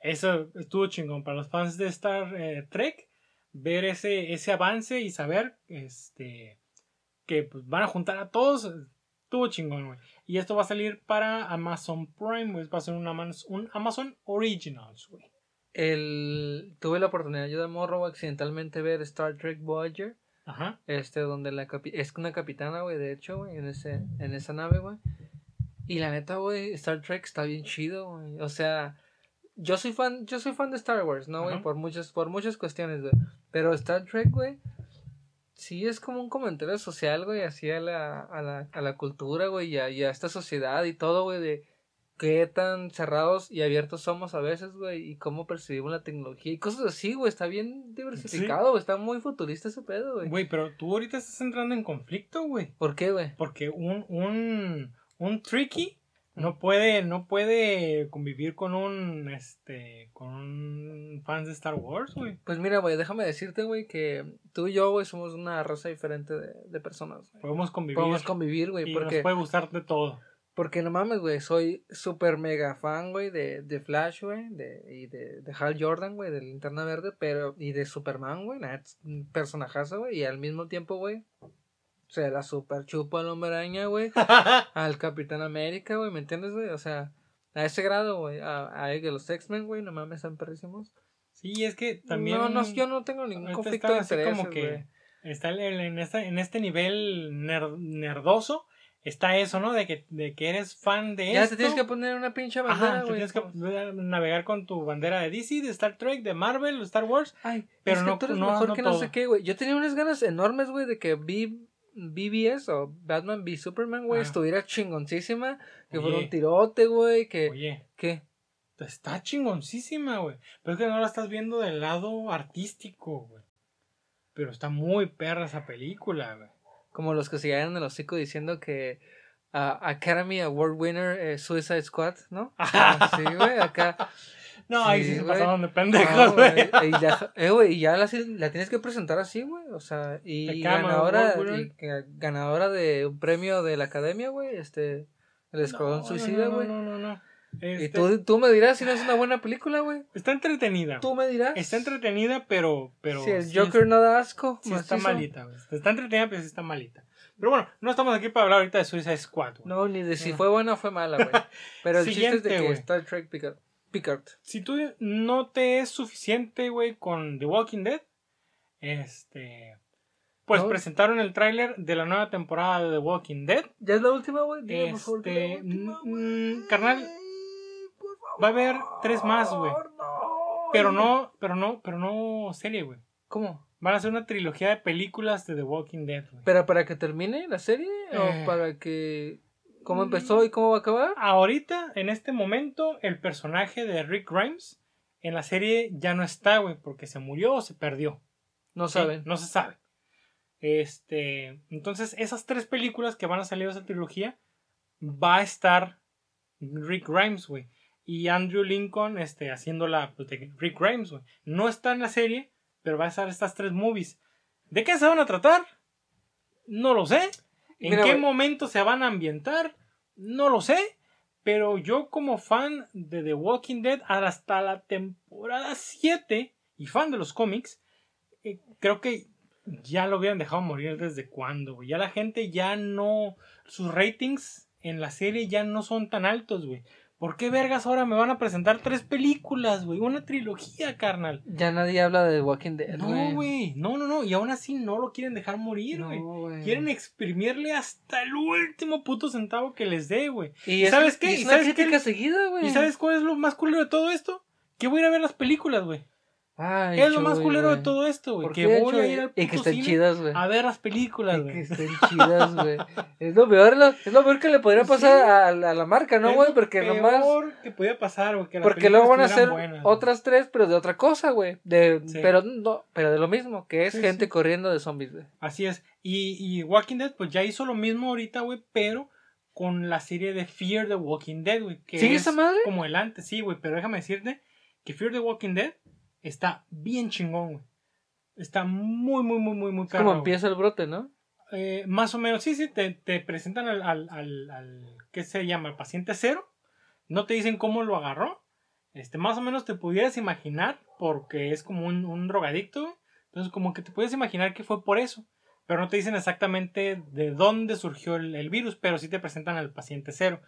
Eso estuvo chingón para los fans de Star eh, Trek. Ver ese, ese avance y saber este, que pues, van a juntar a todos. Estuvo chingón, güey. Y esto va a salir para Amazon Prime, güey. Va a ser un Amazon, un Amazon Originals, güey. El, tuve la oportunidad yo de morro accidentalmente ver Star Trek Voyager. Ajá. Este, donde la capi- es una capitana, güey, de hecho, güey, en, ese, en esa nave, güey. Y la neta, güey, Star Trek está bien chido, güey. O sea, yo soy fan, yo soy fan de Star Wars, ¿no, güey? Por muchas, por muchas cuestiones, güey. Pero Star Trek, güey, sí es como un comentario social, güey, así a la, a la, a la cultura, güey, y a, y a esta sociedad y todo, güey, de qué tan cerrados y abiertos somos a veces, güey, y cómo percibimos la tecnología y cosas así, güey, está bien diversificado, güey, está muy futurista ese pedo, güey. Güey, pero tú ahorita estás entrando en conflicto, güey. ¿Por qué, güey? Porque un, un, un tricky no puede, no puede convivir con un, este, con un fan de Star Wars, güey. Pues mira, güey, déjame decirte, güey, que tú y yo, güey, somos una raza diferente de, de personas. Podemos convivir. Podemos convivir, güey, porque, nos puede gustar de todo. porque no mames, güey, soy súper mega fan, güey, de, de Flash, güey, de, y de, de Hal Jordan, güey, de Linterna Verde, pero, y de Superman, güey, personajazo, güey, y al mismo tiempo, güey, se la super chupa al hombre araña, güey, al Capitán América, güey, ¿me entiendes, güey? O sea, a ese grado, güey, a, a los X-Men, güey, no mames, están perrísimos. sí, es que también. No, no, yo no tengo ningún conflicto de intereses, como que está en, esta, en este nivel ner- nerdoso. Está eso, ¿no? De que, de que eres fan de Ya esto. te tienes que poner una pinche Ajá, bandera, te güey. tienes que navegar con tu bandera de DC, de Star Trek, de Marvel, de Star Wars. Ay, pero es que no- tú eres no- mejor no que no todo. sé qué, güey. Yo tenía unas ganas enormes, güey, de que B- BBS o Batman v Superman, güey, Ah. estuviera chingoncísima. Que fuera un tirote, güey, que... Oye, ¿Qué? está chingoncísima, güey. Pero es que no la estás viendo del lado artístico, güey. Pero está muy perra esa película, güey. Como los que se llegan el hocico diciendo que ah, Academy Award winner eh, Suicide Squad, ¿no? Ah, sí, güey, acá... No, ahí sí, Sí, se güey. pasaron de pendejos, güey. y ya, eh, güey, y ya la, la tienes que presentar así, güey. O sea, y ganadora, y ganadora de un premio de la academia, güey. Este, el Escuadrón No, Suicida, güey. No, no, no. no. Y Este, tú, tú me dirás si no es una buena película, güey. Está entretenida. Tú me dirás. Está entretenida, pero. pero si el sí Joker es- no da asco. sí está malita, güey. Está entretenida, pero sí está malita. Pero bueno, no estamos aquí para hablar ahorita de Suicide Squad, güey. No, ni de si No. fue buena o fue mala, güey. Pero el chiste es de que güey. Star Trek Picard. Picard. Si tú no te es suficiente, güey, con The Walking Dead, este. Pues No. presentaron el tráiler de la nueva temporada de The Walking Dead. ¿Ya es la última, güey? Este, mm, carnal, Por favor, va a haber tres más, güey. no. Pero no, pero no, pero no serie, güey. ¿Cómo? Van a hacer una trilogía de películas de The Walking Dead, güey. ¿Pero para que termine la serie? Eh. ¿O para que... ¿Cómo empezó y cómo va a acabar? Ahorita, en este momento, el personaje de Rick Grimes en la serie ya no está, güey, porque se murió o se perdió. No ¿sí? saben. No se sabe. Este, entonces, esas tres películas que van a salir de esa trilogía, va a estar Rick Grimes, güey. y Andrew Lincoln este, haciéndola pues, de Rick Grimes, güey. No está en la serie, pero va a estar estas tres movies. ¿De qué se van a tratar? No lo sé. ¿En Mira, qué momento se van a ambientar? No lo sé. Pero yo como fan de The Walking Dead hasta la temporada 7 y fan de los cómics, eh, creo que ya lo hubieran dejado morir desde cuando. Ya la gente ya no... Sus ratings en la serie ya no son tan altos, güey. ¿Por qué vergas ahora me van a presentar tres películas, güey? Una trilogía, carnal. Ya nadie habla de Walking Dead, No, güey. No, no, no. Y aún así no lo quieren dejar morir, No, güey. güey. Quieren exprimirle hasta el último puto centavo que les dé, güey. ¿Y es- sabes qué? y es ¿Y una sabes qué? crítica seguida, güey. ¿Y sabes cuál es lo más culero de todo esto? Que voy a ir a ver las películas, güey. Ay, Es lo más culero de güey. todo esto, güey. ¿Por Que voy a Chuy? ir al Y que estén cine chidas, güey. a ver las películas, Y que güey. estén chidas, güey. Es lo peor, lo- es lo peor que le podría pasar a, la, a la marca, ¿no, güey? lo Porque nomás... peor que podía pasar, güey. Porque luego van a hacer buenas, güey. otras tres, pero de otra cosa, güey. De, Sí. pero, no, pero de lo mismo, que es Sí, gente corriendo de zombies, güey. Así es. Y, y Walking Dead, pues ya hizo lo mismo ahorita, güey, pero con la serie de Fear the Walking Dead, güey. ¿Sigue es esa madre? Como el antes, sí, güey. Pero déjame decirte que Fear the Walking Dead está bien chingón, güey. Está muy, muy, muy, muy, muy perro, como empieza el brote, ¿no? Eh, más o menos, sí, sí, te, te presentan al, al, al, al- ¿qué se llama? Al paciente cero. No te dicen cómo lo agarró. Este, más o menos te pudieras imaginar, porque es como un, un drogadicto. güey. Entonces, como que te puedes imaginar que fue por eso. Pero no te dicen exactamente de dónde surgió el, el virus, pero sí te presentan al paciente cero.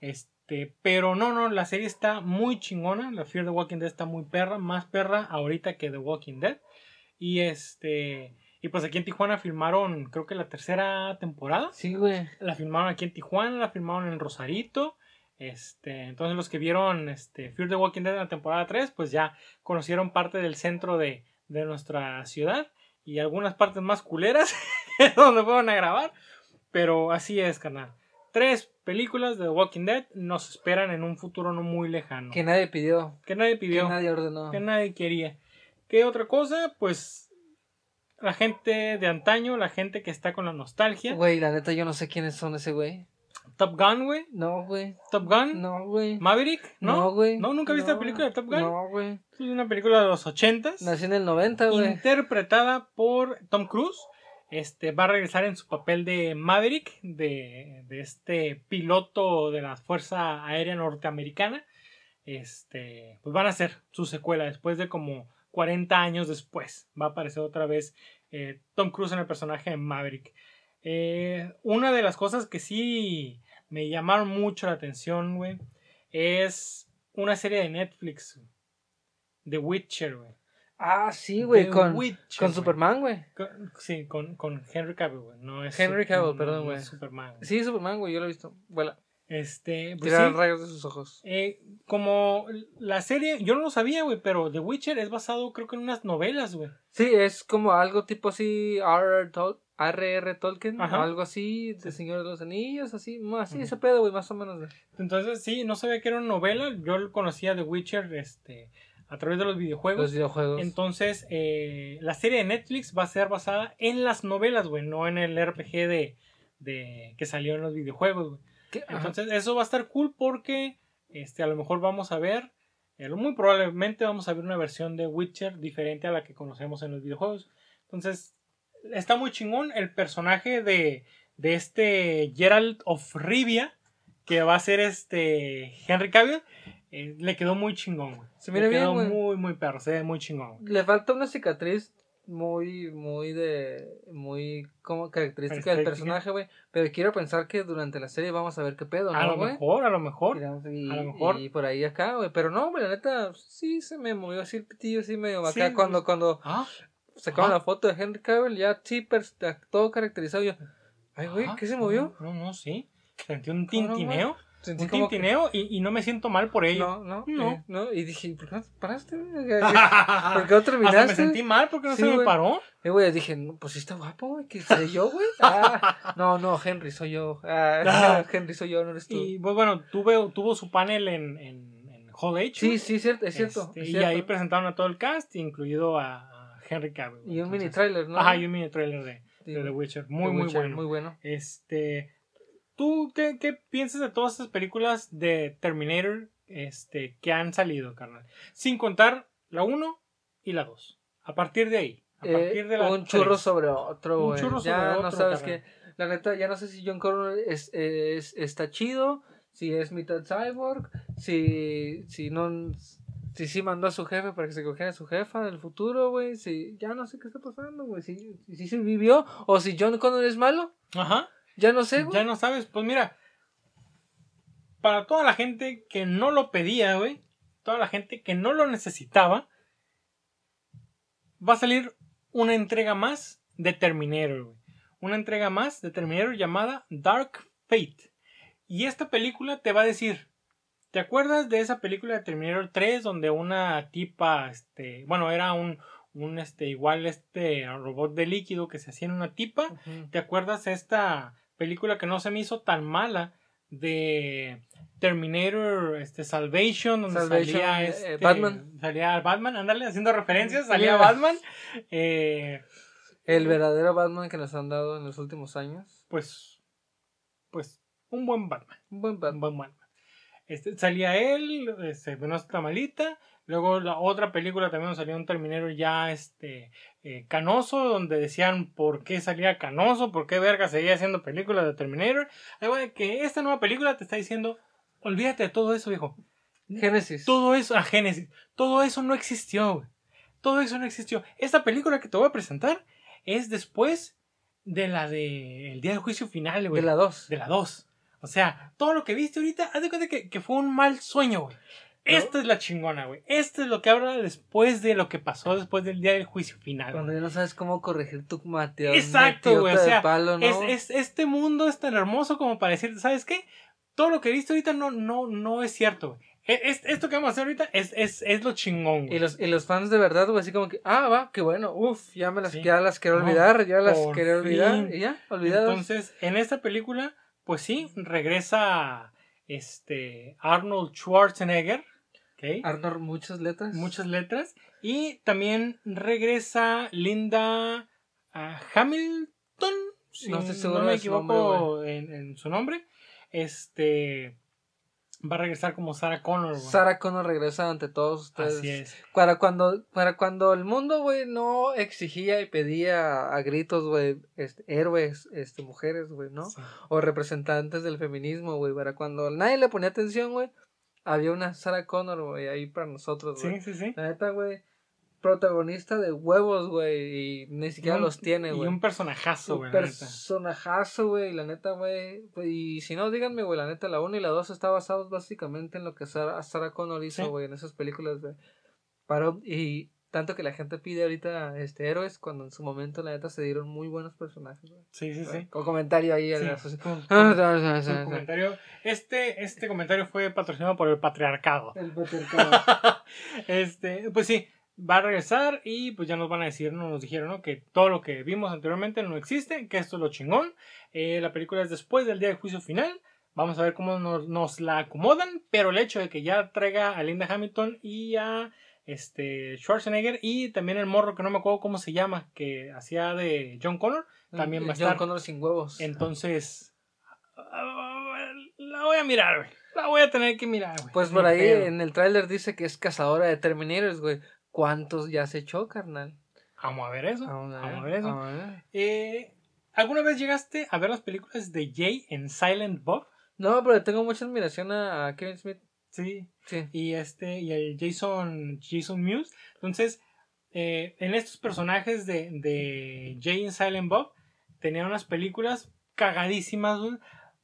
Este, pero no, no, la serie está muy chingona. La Fear the Walking Dead está muy perra, más perra ahorita que The Walking Dead. Y este, y pues aquí en Tijuana filmaron, creo que la tercera temporada. Sí, güey. La filmaron aquí en Tijuana, la filmaron en Rosarito. Este, entonces los que vieron este, Fear the Walking Dead en la temporada 3, pues ya conocieron parte del centro de, de nuestra ciudad y algunas partes más culeras donde fueron a grabar. Pero así es, carnal. Tres películas de The Walking Dead nos esperan en un futuro no muy lejano. Que nadie pidió. Que nadie Que pidió nadie ordenó. que nadie quería. ¿Qué otra cosa? Pues la gente de antaño, la gente que está con la nostalgia. Güey, la neta, yo no sé quiénes son ese güey. Top Gun, güey. No, güey. Top Gun. No, güey. Maverick, ¿no? No, güey. ¿No? ¿Nunca viste No, la película de Top Gun? No, güey. Es una película de los ochentas. Nací en el 90, güey. Interpretada por Tom Cruise. Este va a regresar en su papel de Maverick, de, de este piloto de la Fuerza Aérea Norteamericana. Este, pues van a hacer su secuela después de como 40 años después. Va a aparecer otra vez eh, Tom Cruise en el personaje de Maverick. Eh, una de las cosas que sí me llamaron mucho la atención, güey, es una serie de Netflix, The Witcher, güey. Ah, sí, güey. Con, Witcher, con. Superman, güey. Sí, con, con Henry Cavill, güey. No es Henry Cavill, perdón, güey. es Superman. güey. Sí, Superman, güey. Yo lo he visto. Vuela. Este, pues Tirar sí, rayos de sus ojos. eh, como la serie, yo no lo sabía, güey, pero The Witcher es basado, creo que en unas novelas, güey. Sí, es como algo tipo así. R.R. Tol- R.R. Tolkien. Ajá. Algo así. De Señor de los Anillos. Así. más Así, ese pedo, güey. Más o menos. Entonces, sí, no sabía que era una novela. Yo conocía The Witcher, este, a través de los videojuegos. Los videojuegos. Entonces, eh, la serie de Netflix va a ser basada en las novelas, güey, no en el RPG de, de que salió en los videojuegos, güey. ¿Qué? Ajá. Entonces, eso va a estar cool porque este, a lo mejor vamos a ver, eh, muy probablemente vamos a ver una versión de Witcher diferente a la que conocemos en los videojuegos. Entonces, está muy chingón el personaje de, de este Geralt of Rivia, que va a ser este Henry Cavill, eh, le quedó muy chingón, güey. Se mira Le quedó bien, muy, muy perro, se ve muy chingón, güey. Le falta una cicatriz muy, muy de, muy como característica del personaje, güey. Pero quiero pensar que durante la serie vamos a ver qué pedo, A ¿no, lo güey? mejor, a lo mejor. Y, a lo mejor. y por ahí acá, güey. Pero no, güey, la neta, sí se me movió así el pitillo, así medio acá. Cuando, cuando Ah, sacaron la foto de Henry Cavill, ya sí, todo caracterizado. Yo, ay, güey, ¿qué se movió? No, no, sí. Sentí un ¿Cómo no, tintineo. Sentí un como que- tintineo y, y no me siento mal por ello. No, no, No. eh, no. Y dije, ¿por qué no te paraste? ¿Por qué no terminaste? Hasta me sentí mal porque no Sí, se me güey. paró. Eh, güey, dije, no, pues sí está guapo, güey, que soy yo, güey. Ah, no, no, Henry, soy yo. Ah, Henry, soy yo, no eres tú. Y pues, bueno, tuve, tuvo su panel en, en, en Hall H. Sí, sí, cierto, es cierto. Este, es y cierto. ahí presentaron a todo el cast, incluido a, a Henry Cavill. Y un mini Entonces- trailer, ¿no? Ajá, y un mini trailer de, Sí, de The. Witcher. The Muy, muy Witcher, bueno. Muy bueno. Este, ¿tú qué, qué piensas de todas estas películas de Terminator este, que han salido, carnal. Sin contar la 1 y la 2. A partir de ahí. A Eh, partir de la un churro sobre otro, Un güey. churro Ya sobre no otro, sabes carnal. que. La neta, ya no sé si John Connor es, es- está chido, si es mitad cyborg, si, si no. Si sí mandó a su jefe para que se cogiera a su jefa del futuro, güey. Si, ya no sé qué está pasando, güey. Si, si se vivió o si John Connor es malo. Ajá. Ya no sé, güey. Ya no sabes, pues mira, para toda la gente que no lo pedía, güey, toda la gente que no lo necesitaba, va a salir una entrega más de Terminator, güey. Una entrega más de Terminator llamada Dark Fate. Y esta película te va a decir, ¿te acuerdas de esa película de Terminator 3 donde una tipa, este, bueno, era un, un, este, igual este robot de líquido que se hacía en una tipa? ¿Te acuerdas de esta película que no se me hizo tan mala de Terminator este, Salvation, donde Salvation, salía eh, este, Batman. Salía Batman, ándale, haciendo referencias, salía Yeah. Batman. Eh, El verdadero Batman que nos han dado en los últimos años. pues, pues, un buen Batman. Un buen Un Batman. buen Batman. Este, salía él, este, está malita. Luego la otra película también salió un Terminator ya este eh, canoso, donde decían por qué salía canoso, por qué verga seguía haciendo películas de Terminator. Ahí va, que esta nueva película te está diciendo, olvídate de todo eso, hijo. Génesis. Todo eso, a Génesis, todo eso no existió, güey. Todo eso no existió. Esta película que te voy a presentar es después de la de El Día del Juicio Final, güey. De la 2. De la 2. O sea, todo lo que viste ahorita, haz de cuenta que, que fue un mal sueño, güey. Esta es la chingona, güey. Esto es lo que habla después de lo que pasó después del día del juicio final. Cuando ya no sabes cómo corregir tu mateo. Exacto, güey. O sea, palo, ¿no? es, es- este mundo es tan hermoso como para decir, ¿sabes qué? Todo lo que viste ahorita no, no, no es cierto, güey. E- es- esto que vamos a hacer ahorita es, es, es lo chingón, güey. Y los, y los fans de verdad, güey, así como que, ah, va, qué bueno, uff, ya me las, Sí. ya las quiero No, olvidar, ya las quiero olvidar, y ya, olvidados. Entonces, en esta película, pues sí, regresa este Arnold Schwarzenegger, Arnold, muchas letras. muchas letras. Y también regresa Linda ah, Hamilton, si No no, estoy seguro me su nombre, equivoco en, en su nombre. Este va a regresar como Sarah Connor, güey. Sarah Connor regresa ante todos ustedes. Así es. Para cuando, para cuando el mundo, güey, no exigía y pedía a gritos, güey, este, héroes, este, mujeres, güey, ¿no? Sí. O representantes del feminismo, güey, para cuando nadie le ponía atención, güey, había una Sarah Connor, güey, ahí para nosotros, güey. Sí, sí, sí. La neta, güey, protagonista de huevos, güey, y ni siquiera Y un- los tiene, Y güey. un personajazo, Un güey. neta. personajazo, güey, la neta, güey. pues, Y si no, díganme, güey, la neta, la 1 y la 2 está basados básicamente en lo que Sarah, Sarah Connor hizo, Sí. güey, en esas películas, güey. Paró, y tanto que la gente pide ahorita este héroes, cuando en su momento, la neta, se dieron muy buenos personajes, güey. Sí, sí, sí. Con comentario ahí. Sí, en la con- comentario. Este, este comentario fue patrocinado por el patriarcado. El patriarcado. este, pues sí, va a regresar y pues ya nos van a decir, no nos dijeron, ¿no? Que todo lo que vimos anteriormente no existe, que esto es lo chingón. Eh, la película es después del día del juicio final. Vamos a ver cómo nos, nos la acomodan, pero el hecho de que ya traiga a Linda Hamilton y a este Schwarzenegger y también el morro que no me acuerdo cómo se llama, que hacía de John Connor, también va a John estar. Connor sin huevos. Entonces, la voy a mirar, güey. La voy a tener que mirar, güey. Pues por ahí pedo. en el tráiler dice que es cazadora de Terminators, güey. ¿Cuántos ya se echó, carnal? Vamos a ver eso. Vamos a ver, Vamos a ver eso. vamos a ver. Eh, ¿Alguna vez llegaste a ver las películas de Jay en Silent Bob? No, pero tengo mucha admiración a Kevin Smith. Sí. Sí. Y este, y el Jason, Jason Mewes. Entonces, eh, en estos personajes de, de Jay en Silent Bob, tenían unas películas cagadísimas, güey.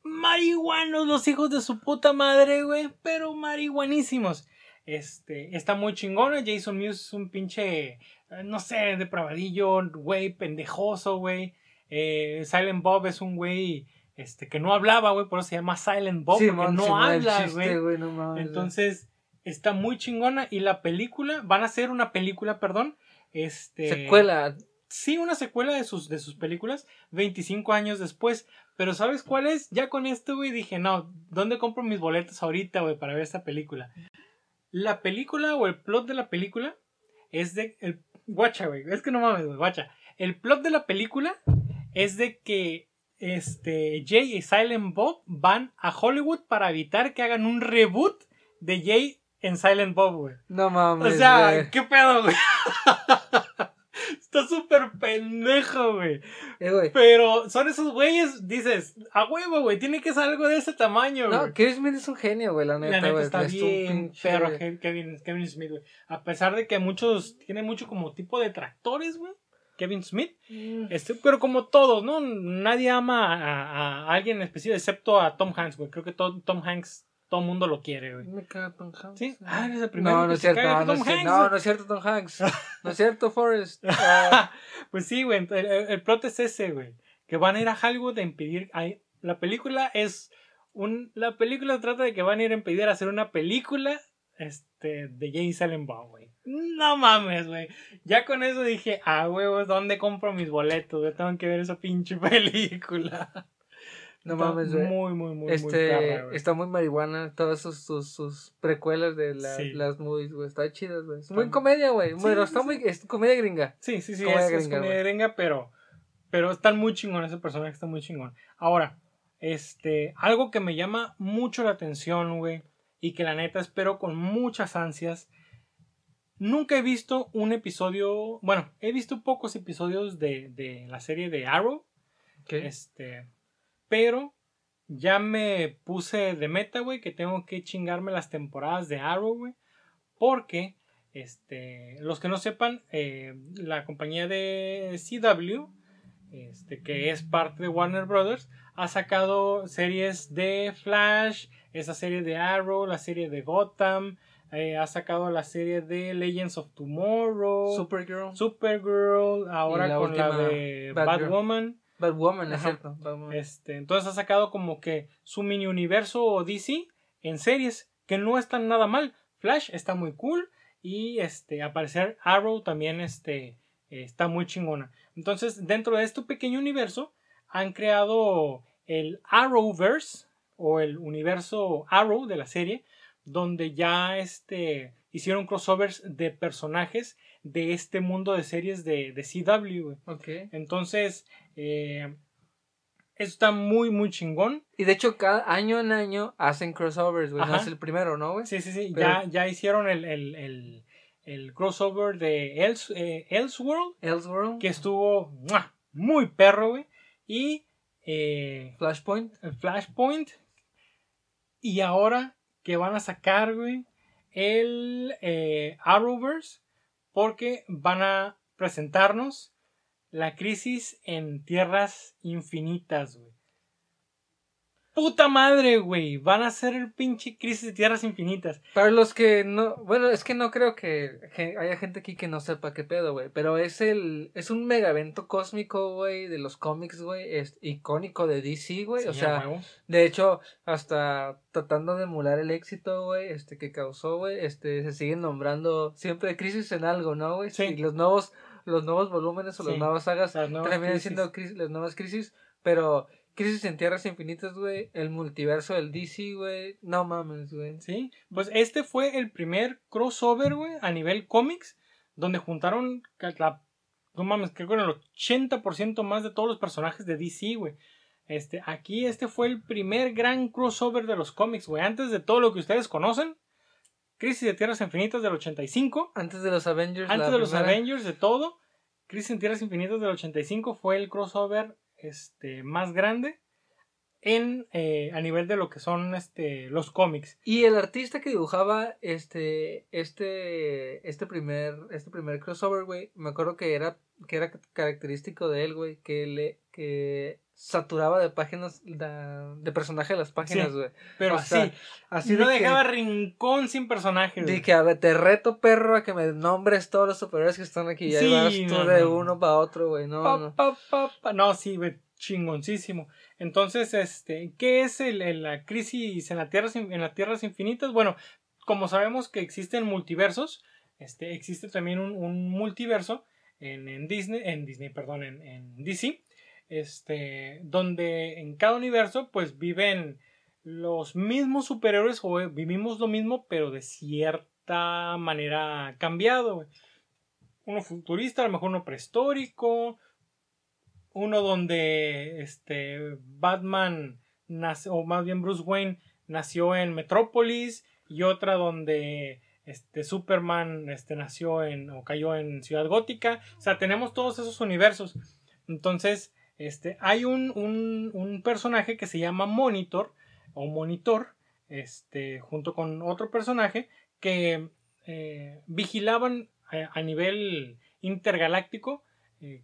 Marihuanos, los hijos de su puta madre, güey. Pero marihuanísimos. Este, está muy chingona. Jason Mewes es un pinche, eh, no sé, depravadillo, güey, pendejoso, güey. Eh, Silent Bob es un güey este, que no hablaba, güey, por eso se llama Silent Bob, porque Simón, no habla, güey. no Entonces, está muy chingona. Y la película, van a hacer una película, perdón. Este. Secuela. Sí, una secuela de sus, de sus películas, 25 años después. Pero ¿sabes cuál es? Ya con esto, güey, dije, no, ¿dónde compro mis boletos ahorita, güey, para ver esta película? La película o el plot de la película es de... El, guacha, güey, es que no mames, güey, guacha. El plot de la película es de que este, Jay y Silent Bob van a Hollywood para evitar que hagan un reboot de Jay en Silent Bob, güey. No mames. O sea. ¿qué pedo, güey? Está súper pendejo, güey. Eh, güey. Pero son esos güeyes, dices, a huevo, güey, tiene que ser algo de ese tamaño, güey. No, Kevin Smith es un genio, güey, la neta, güey. está bien perro Ke- Kevin, Kevin Smith, güey. A pesar de que muchos, tiene mucho como tipo de tractores, güey. Kevin Smith. Mm. Este, pero como todos, ¿no? Nadie ama a, a alguien en específico excepto a Tom Hanks, güey. Creo que to- Tom Hanks, todo el mundo lo quiere, güey. Me caga Tom Hanks. ¿Sí? güey. Ah, eres el primero No, no es cierto, no, no, es Hanks, no, no es cierto, Tom Hanks. No es cierto, Forrest. Ah, Pues sí, güey. El, el- plot es ese, güey. Que van a ir a Hollywood a impedir. ay, la película es. Un, la película trata de que van a ir a impedir hacer una película este, de Jay Silent Bob, güey. No mames, güey. Ya con eso dije, ah, huevos, ¿dónde compro mis boletos? güey? Tengo que ver esa pinche película. no Está mames, güey. Muy, muy, muy, muy Este, güey. está muy marihuana, todas sus, sus, sus precuelas de la- Sí. las movies, güey, está chidas, güey. Es muy muy- comedia, güey, Sí, bueno, está sí. muy, es comedia gringa. Sí, sí, sí, Comedia es, es gringa, comedia gringa, pero, pero están muy chingón, ese personaje está muy chingón. Ahora, este, algo que me llama mucho la atención, güey, y que la neta espero con muchas ansias. Nunca he visto un episodio, bueno, he visto pocos episodios de, de la serie de Arrow, este, pero ya me puse de meta, güey, que tengo que chingarme las temporadas de Arrow, güey, porque, este, los que no sepan, eh, la compañía de CW, este, que es parte de Warner Brothers, ha sacado series de Flash, esa serie de Arrow, la serie de Gotham, eh, ha sacado la serie de Legends of Tomorrow, Supergirl, Supergirl, ahora la con la de. Batwoman. Batwoman, es cierto. Batwoman. Este, entonces ha sacado como que su mini universo DC en series, que no están nada mal. Flash está muy cool y este, aparecer Arrow también este, está muy chingona. Entonces, dentro de este pequeño universo, han creado el Arrowverse o el universo Arrow de la serie, donde ya este, hicieron crossovers de personajes de este mundo de series de, de CW. Entonces, eh, eso está muy, muy chingón. Y de hecho, cada año en año hacen crossovers, güey. No es el primero, ¿no, güey? Sí, sí, sí. Pero- Ya, ya hicieron el, el, el, el crossover de Else, eh, Elseworld, Elseworld, que estuvo ¡mua! muy perro, güey. Y eh, Flashpoint. Flashpoint. Y ahora que van a sacar, güey, el eh, Arrowverse, porque van a presentarnos la crisis en tierras infinitas, güey. Puta madre, güey. Van a hacer el pinche crisis de tierras infinitas. Para los que no, bueno, es que no creo que haya gente aquí que no sepa qué pedo, güey, pero es el, es un mega evento cósmico, güey, de los cómics, güey, es icónico de DC, güey, o Sí, sea, a huevo. de hecho, hasta tratando de emular el éxito, güey, este, que causó, güey, este, se siguen nombrando siempre crisis en algo, ¿no, güey? Sí. Y los nuevos, los nuevos volúmenes o las Sí. nuevas sagas Las nuevas terminan crisis. siendo crisis- las nuevas crisis, pero crisis en tierras infinitas, güey, el multiverso del DC, güey, no mames, güey. Sí, pues este fue el primer crossover, güey, a nivel cómics, donde juntaron, la, no mames, creo que era el 80% más de todos los personajes de DC, güey. Este, aquí este fue el primer gran crossover de los cómics, güey. Antes de todo lo que ustedes conocen, Crisis de Tierras Infinitas del 85, Antes de los Avengers. antes de los Avengers, de todo, Crisis en Tierras Infinitas del 85 fue el crossover este, más grande en, eh, a nivel de lo que son este, los cómics. Y el artista que dibujaba este, este, este primer, este primer crossover, güey, me acuerdo que era, que era característico de él, güey, que le, que saturaba de páginas, de, de personaje las páginas, Sí, güey. Pero O así, sea, Así no de que- dejaba rincón sin personajes. De que, a ver, te reto, perro, a que me nombres todos los superhéroes que están aquí. Y ahí Sí, vas tú no, de no. uno para otro, güey. No, Pa, no. pa, pa. No, sí, güey, chingoncísimo. Entonces, este, ¿qué es el, el- la crisis en, la tierras, in- en las tierras infinitas? Bueno, como sabemos que existen multiversos, este, existe también un, un multiverso en, en Disney, en Disney, perdón, en, en DC, este, donde en cada universo, pues viven los mismos superhéroes o vivimos lo mismo, pero de cierta manera cambiado. Uno futurista, a lo mejor uno prehistórico, uno donde este Batman nace, o más bien Bruce Wayne nació en Metrópolis y otra donde este Superman este nació en o cayó en Ciudad Gótica. O sea tenemos todos esos universos. Entonces este hay un, personaje que se llama Monitor o Monitor este junto con otro personaje que eh, vigilaban eh, a, nivel intergaláctico eh,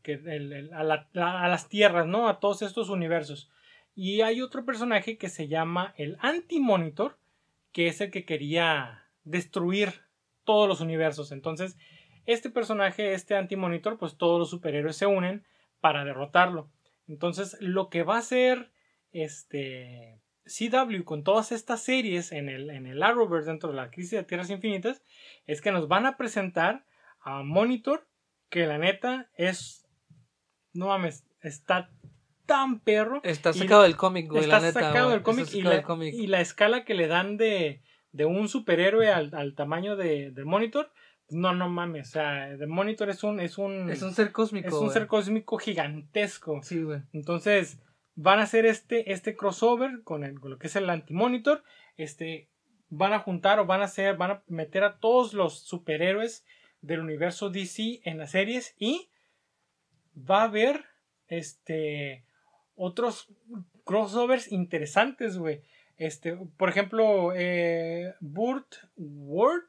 a, las tierras a todos estos universos y hay otro personaje que se llama el Anti-Monitor que es el que quería destruir todos los universos. Entonces, este personaje, este anti-monitor, pues todos los superhéroes se unen para derrotarlo. Entonces, lo que va a hacer este CW con todas estas series en el, en el Arrowverse dentro de la crisis de Tierras Infinitas es que nos van a presentar a Monitor que la neta es no mames, está tan perro. Está sacado del cómic, güey. Está sacado del cómic y, la, escala que le dan de, de un superhéroe al, al tamaño de, de, Monitor. No, no mames. O sea, The Monitor es un. Es un, es un ser cósmico. Es un ser cósmico gigantesco. Sí, güey. Entonces, van a hacer este, este crossover con, el, con lo que es el anti-monitor. Este. Van a juntar o van a hacer. Van a meter a todos los superhéroes del universo DC en las series. Y va a haber. Este otros crossovers interesantes, güey. Este, por ejemplo, eh, Burt Ward.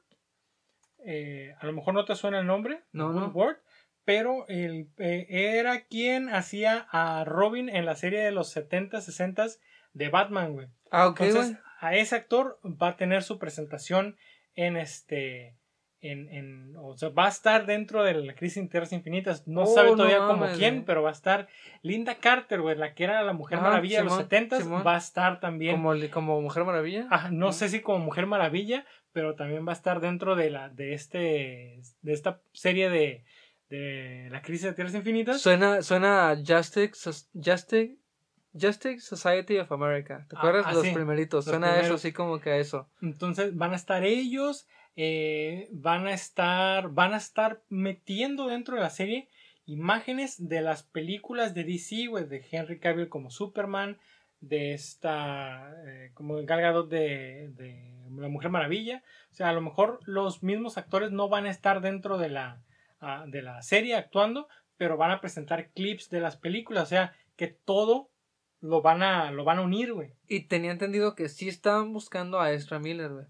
Eh, a lo mejor no te suena el nombre. No, Burt Ward. Pero él eh, era quien hacía a Robin en la serie de los 70, 60 de Batman, güey. Ah, ok. Entonces, a ese actor va a tener su presentación en este en, en, o sea, va a estar dentro de la crisis Tierras Infinitas. No oh, sabe todavía como quién, pero va a estar Linda Carter, güey, la que era la Mujer Maravilla de los 70 va a estar también. ¿Como, como Mujer Maravilla? Ah, no sé si como Mujer Maravilla, pero también va a estar dentro de la de este de esta serie de, de la crisis de Tierras Infinitas. Suena suena Justice Justice Justice Society of America. ¿Te acuerdas? Ah, los primeritos. Suena eso, así como que eso. Entonces van a estar ellos eh, van a estar van a estar metiendo dentro de la serie imágenes de las películas de DC, de Henry Cavill como Superman, de esta, eh, como encargado de, de la Mujer Maravilla. O sea, a lo mejor los mismos actores no van a estar dentro de la, ah, de la serie actuando, pero van a presentar clips de las películas. O sea, que todo lo van a, lo van a unir, güey. Y tenía entendido que sí estaban buscando a Ezra Miller, güey.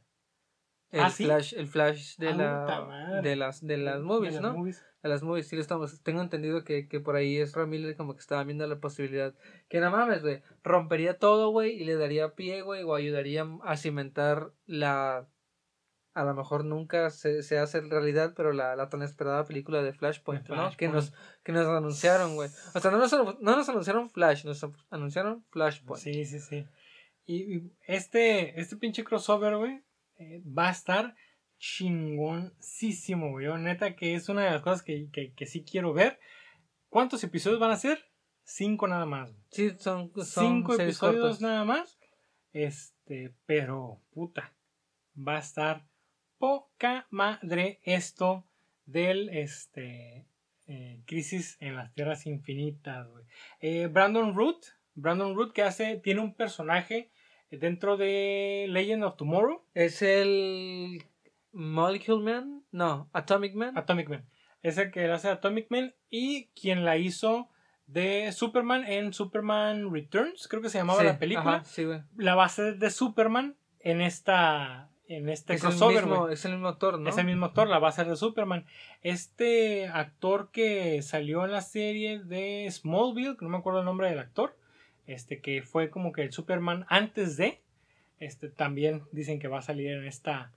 El ¿Ah, flash, el flash de la de las de las movies, ¿no? De las movies, sí estamos. Tengo entendido que, que por ahí es Miller como que estaba viendo la posibilidad. Que nada mames, güey. Rompería todo, güey, y le daría pie, güey, o ayudaría a cimentar la a lo mejor nunca se, se hace realidad, pero la, la tan esperada película de Flashpoint, ¿no? Que nos, que nos anunciaron, güey. O sea, no nos, no nos anunciaron Flash, nos anunciaron Flashpoint. Sí, sí, sí. Y, este, este pinche crossover, güey, eh, va a estar chingoncísimo, güey. Neta que es una de las cosas que, que, sí quiero ver. ¿Cuántos episodios van a ser? Cinco nada más. Sí, son, cinco episodios nada más. Este, pero puta, va a estar poca madre esto del este eh, crisis en las tierras infinitas, güey. Eh, Brandon Root, Brandon Root que hace, tiene un personaje dentro de Legend of Tomorrow. Es el Molecule Man, no, Atomic Man. Atomic Man. Es el que hace Atomic Man y quien la hizo de Superman en Superman Returns, creo que se llamaba la película. la base de Superman en esta en este es crossover, el mismo, es el mismo actor, ¿no? Es el mismo actor, la base de Superman. Este actor que salió en la serie de Smallville, que no me acuerdo el nombre del actor, este que fue como que el Superman antes de, este también dicen que va a salir en esta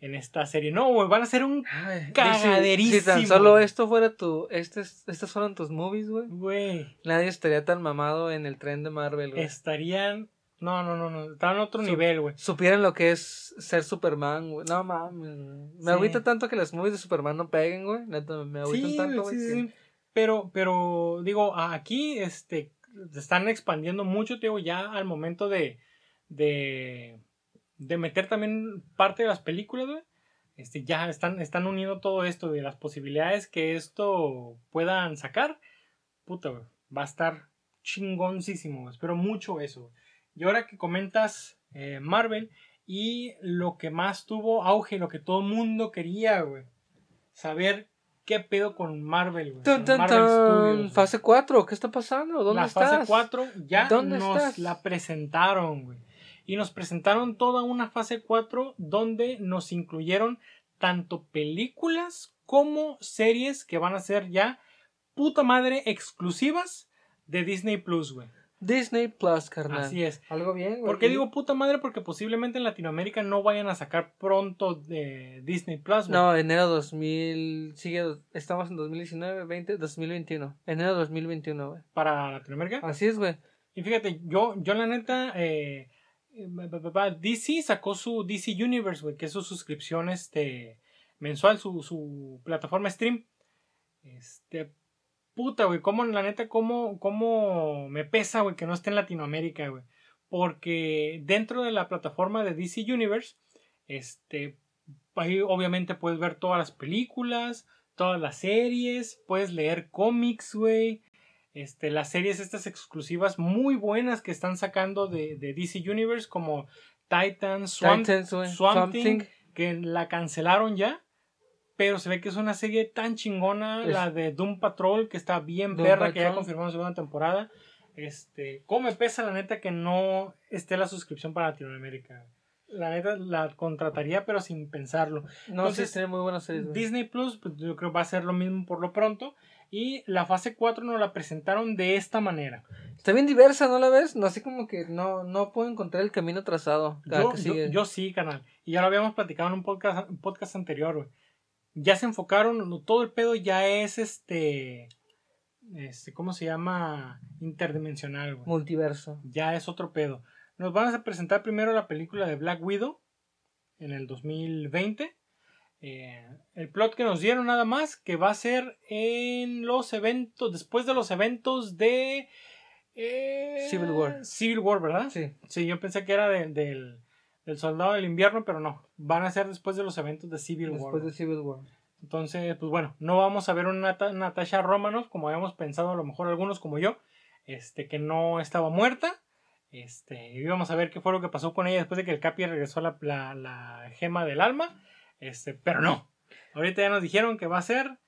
en esta serie. No, güey, van a ser un cagaderísimo. Si, tan solo esto fuera tu estos estos fueran tus movies, güey. Güey. Nadie estaría tan mamado en el tren de Marvel, güey. Estarían no, no, no, no, estaban en otro nivel, güey. Supieran lo que es ser Superman, güey. No mames, Me agüita tanto que las movies de Superman no peguen, güey. me agüitan tanto, güey. Sí, sí. Pero, pero, digo, aquí, este, se están expandiendo mucho, digo, ya al momento de, de, de meter también parte de las películas, güey. Este, ya están, están uniendo todo esto de las posibilidades que esto puedan sacar. Puta, güey, va a estar chingoncísimo, espero mucho eso. Y ahora que comentas eh, Marvel Y lo que más tuvo auge, lo que todo el mundo quería, güey. Saber qué pedo con Marvel, güey. Tun, Marvel. Studios. Fase 4, ¿qué está pasando? ¿Dónde la estás? fase 4 ya ¿Dónde nos estás? la presentaron, güey. Y nos presentaron toda una fase 4 donde nos incluyeron tanto películas como series que van a ser ya puta madre exclusivas de Disney Plus, güey. Disney Plus, carnal. Así es. Algo bien, güey. ¿Por qué digo puta madre? Porque posiblemente en Latinoamérica no vayan a sacar pronto de Disney Plus, güey. No, enero 2000. Sigue, estamos en 2019, 20, 2021. Enero 2021, güey. Para Latinoamérica. Así es, güey. Y fíjate, yo, yo la neta, eh, eh, DC sacó su DC Universe, güey, que es su suscripción este, mensual, su, su plataforma stream. Este, puta, güey, cómo, la neta, cómo, cómo me pesa, güey, que no esté en Latinoamérica, güey. Porque dentro de la plataforma de DC Universe, este, ahí obviamente puedes ver todas las películas, todas las series, puedes leer cómics, güey. Este, las series estas exclusivas muy buenas que están sacando de, de DC Universe como Titans, Swamp. Swamp Swamp Thing, Thing. que la cancelaron ya. Pero se ve que es una serie tan chingona, Es- la de Doom Patrol, que está bien Doom perra, que ya confirmaron segunda temporada. Este, ¿cómo me pesa la neta que no esté la suscripción para Latinoamérica? La neta la contrataría, pero sin pensarlo. No, Entonces, sí, tiene muy buenas series. Disney Plus, pues yo creo que va a ser lo mismo por lo pronto. Y la fase 4 nos la presentaron de esta manera. Está bien diversa, ¿no la ves? No, así como que no, no puedo encontrar el camino trazado. cada Yo, que yo, sigue. yo sí, canal. Y ya lo habíamos platicado en un podcast, un podcast anterior, güey. Ya se enfocaron, todo el pedo ya es este. Este, ¿cómo se llama? Interdimensional, güey. Multiverso. Ya es otro pedo. Nos van a presentar primero la película de Black Widow en el 2020. Eh, el plot que nos dieron nada más que va a ser en los eventos, después de los eventos de eh, Civil War. Civil War, ¿verdad? Sí. Sí, yo pensé que era de- del, del Soldado del Invierno, pero no. Van a ser después de los eventos de Civil War. Después de Civil War. Entonces, pues bueno, no vamos a ver una Nata- Natasha Romanoff como habíamos pensado a lo mejor algunos como yo, este que no estaba muerta. Este, y vamos a ver qué fue lo que pasó con ella después de que el Capi regresó la, la, la gema del alma. Este, pero no. Ahorita ya nos dijeron que va a ser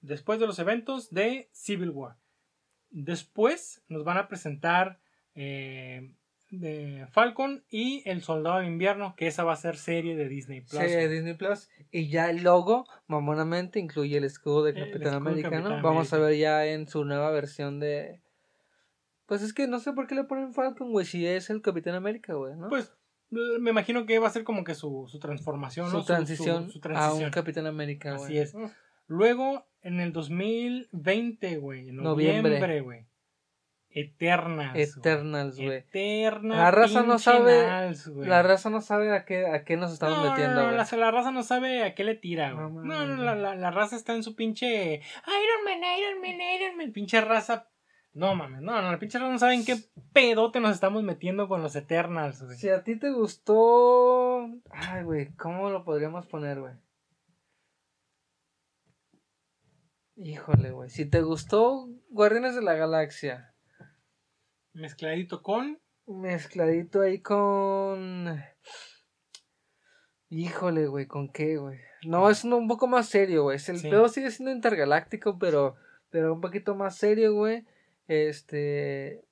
después de los eventos de Civil War. Después nos van a presentar eh, de Falcon y El Soldado de Invierno, que esa va a ser serie de Disney Plus. Sí, de Disney Plus. Y ya el logo, mamonamente, incluye el escudo de Capitán escudo de América, ¿no? Capitán Vamos a ver ya en su nueva versión de. Pues es que no sé por qué le ponen Falcon, güey, si es el Capitán América, güey, ¿no? Pues me imagino que va a ser como que su, su transformación, su, ¿no? transición su a transición. un Capitán América, güey. Así es. Luego, en el 2020, güey, en Noviembre. noviembre, güey. Eternals. güey. Eternals, güey. Eterna. La raza no sabe- Nals, güey. La raza no sabe a qué, a qué nos estamos no, metiendo, no, no, güey. la, la raza no sabe a qué le tira, güey. No, No, no, la, güey. la, la raza está en su pinche Iron Man, Iron Man, Iron Man. Pinche raza. No mames, no, no, la pinche raza no sabe en qué pedote nos estamos metiendo con los Eternals, güey. Si a ti te gustó. Ay, güey, ¿cómo lo podríamos poner, güey? Híjole, güey. Si te gustó Guardianes de la Galaxia, Mezcladito con. mezcladito ahí con. Híjole, güey, ¿con qué, güey? No, es uno un poco más serio, güey. El Sí. pedo sigue siendo intergaláctico, pero, pero un poquito más serio, güey. Este.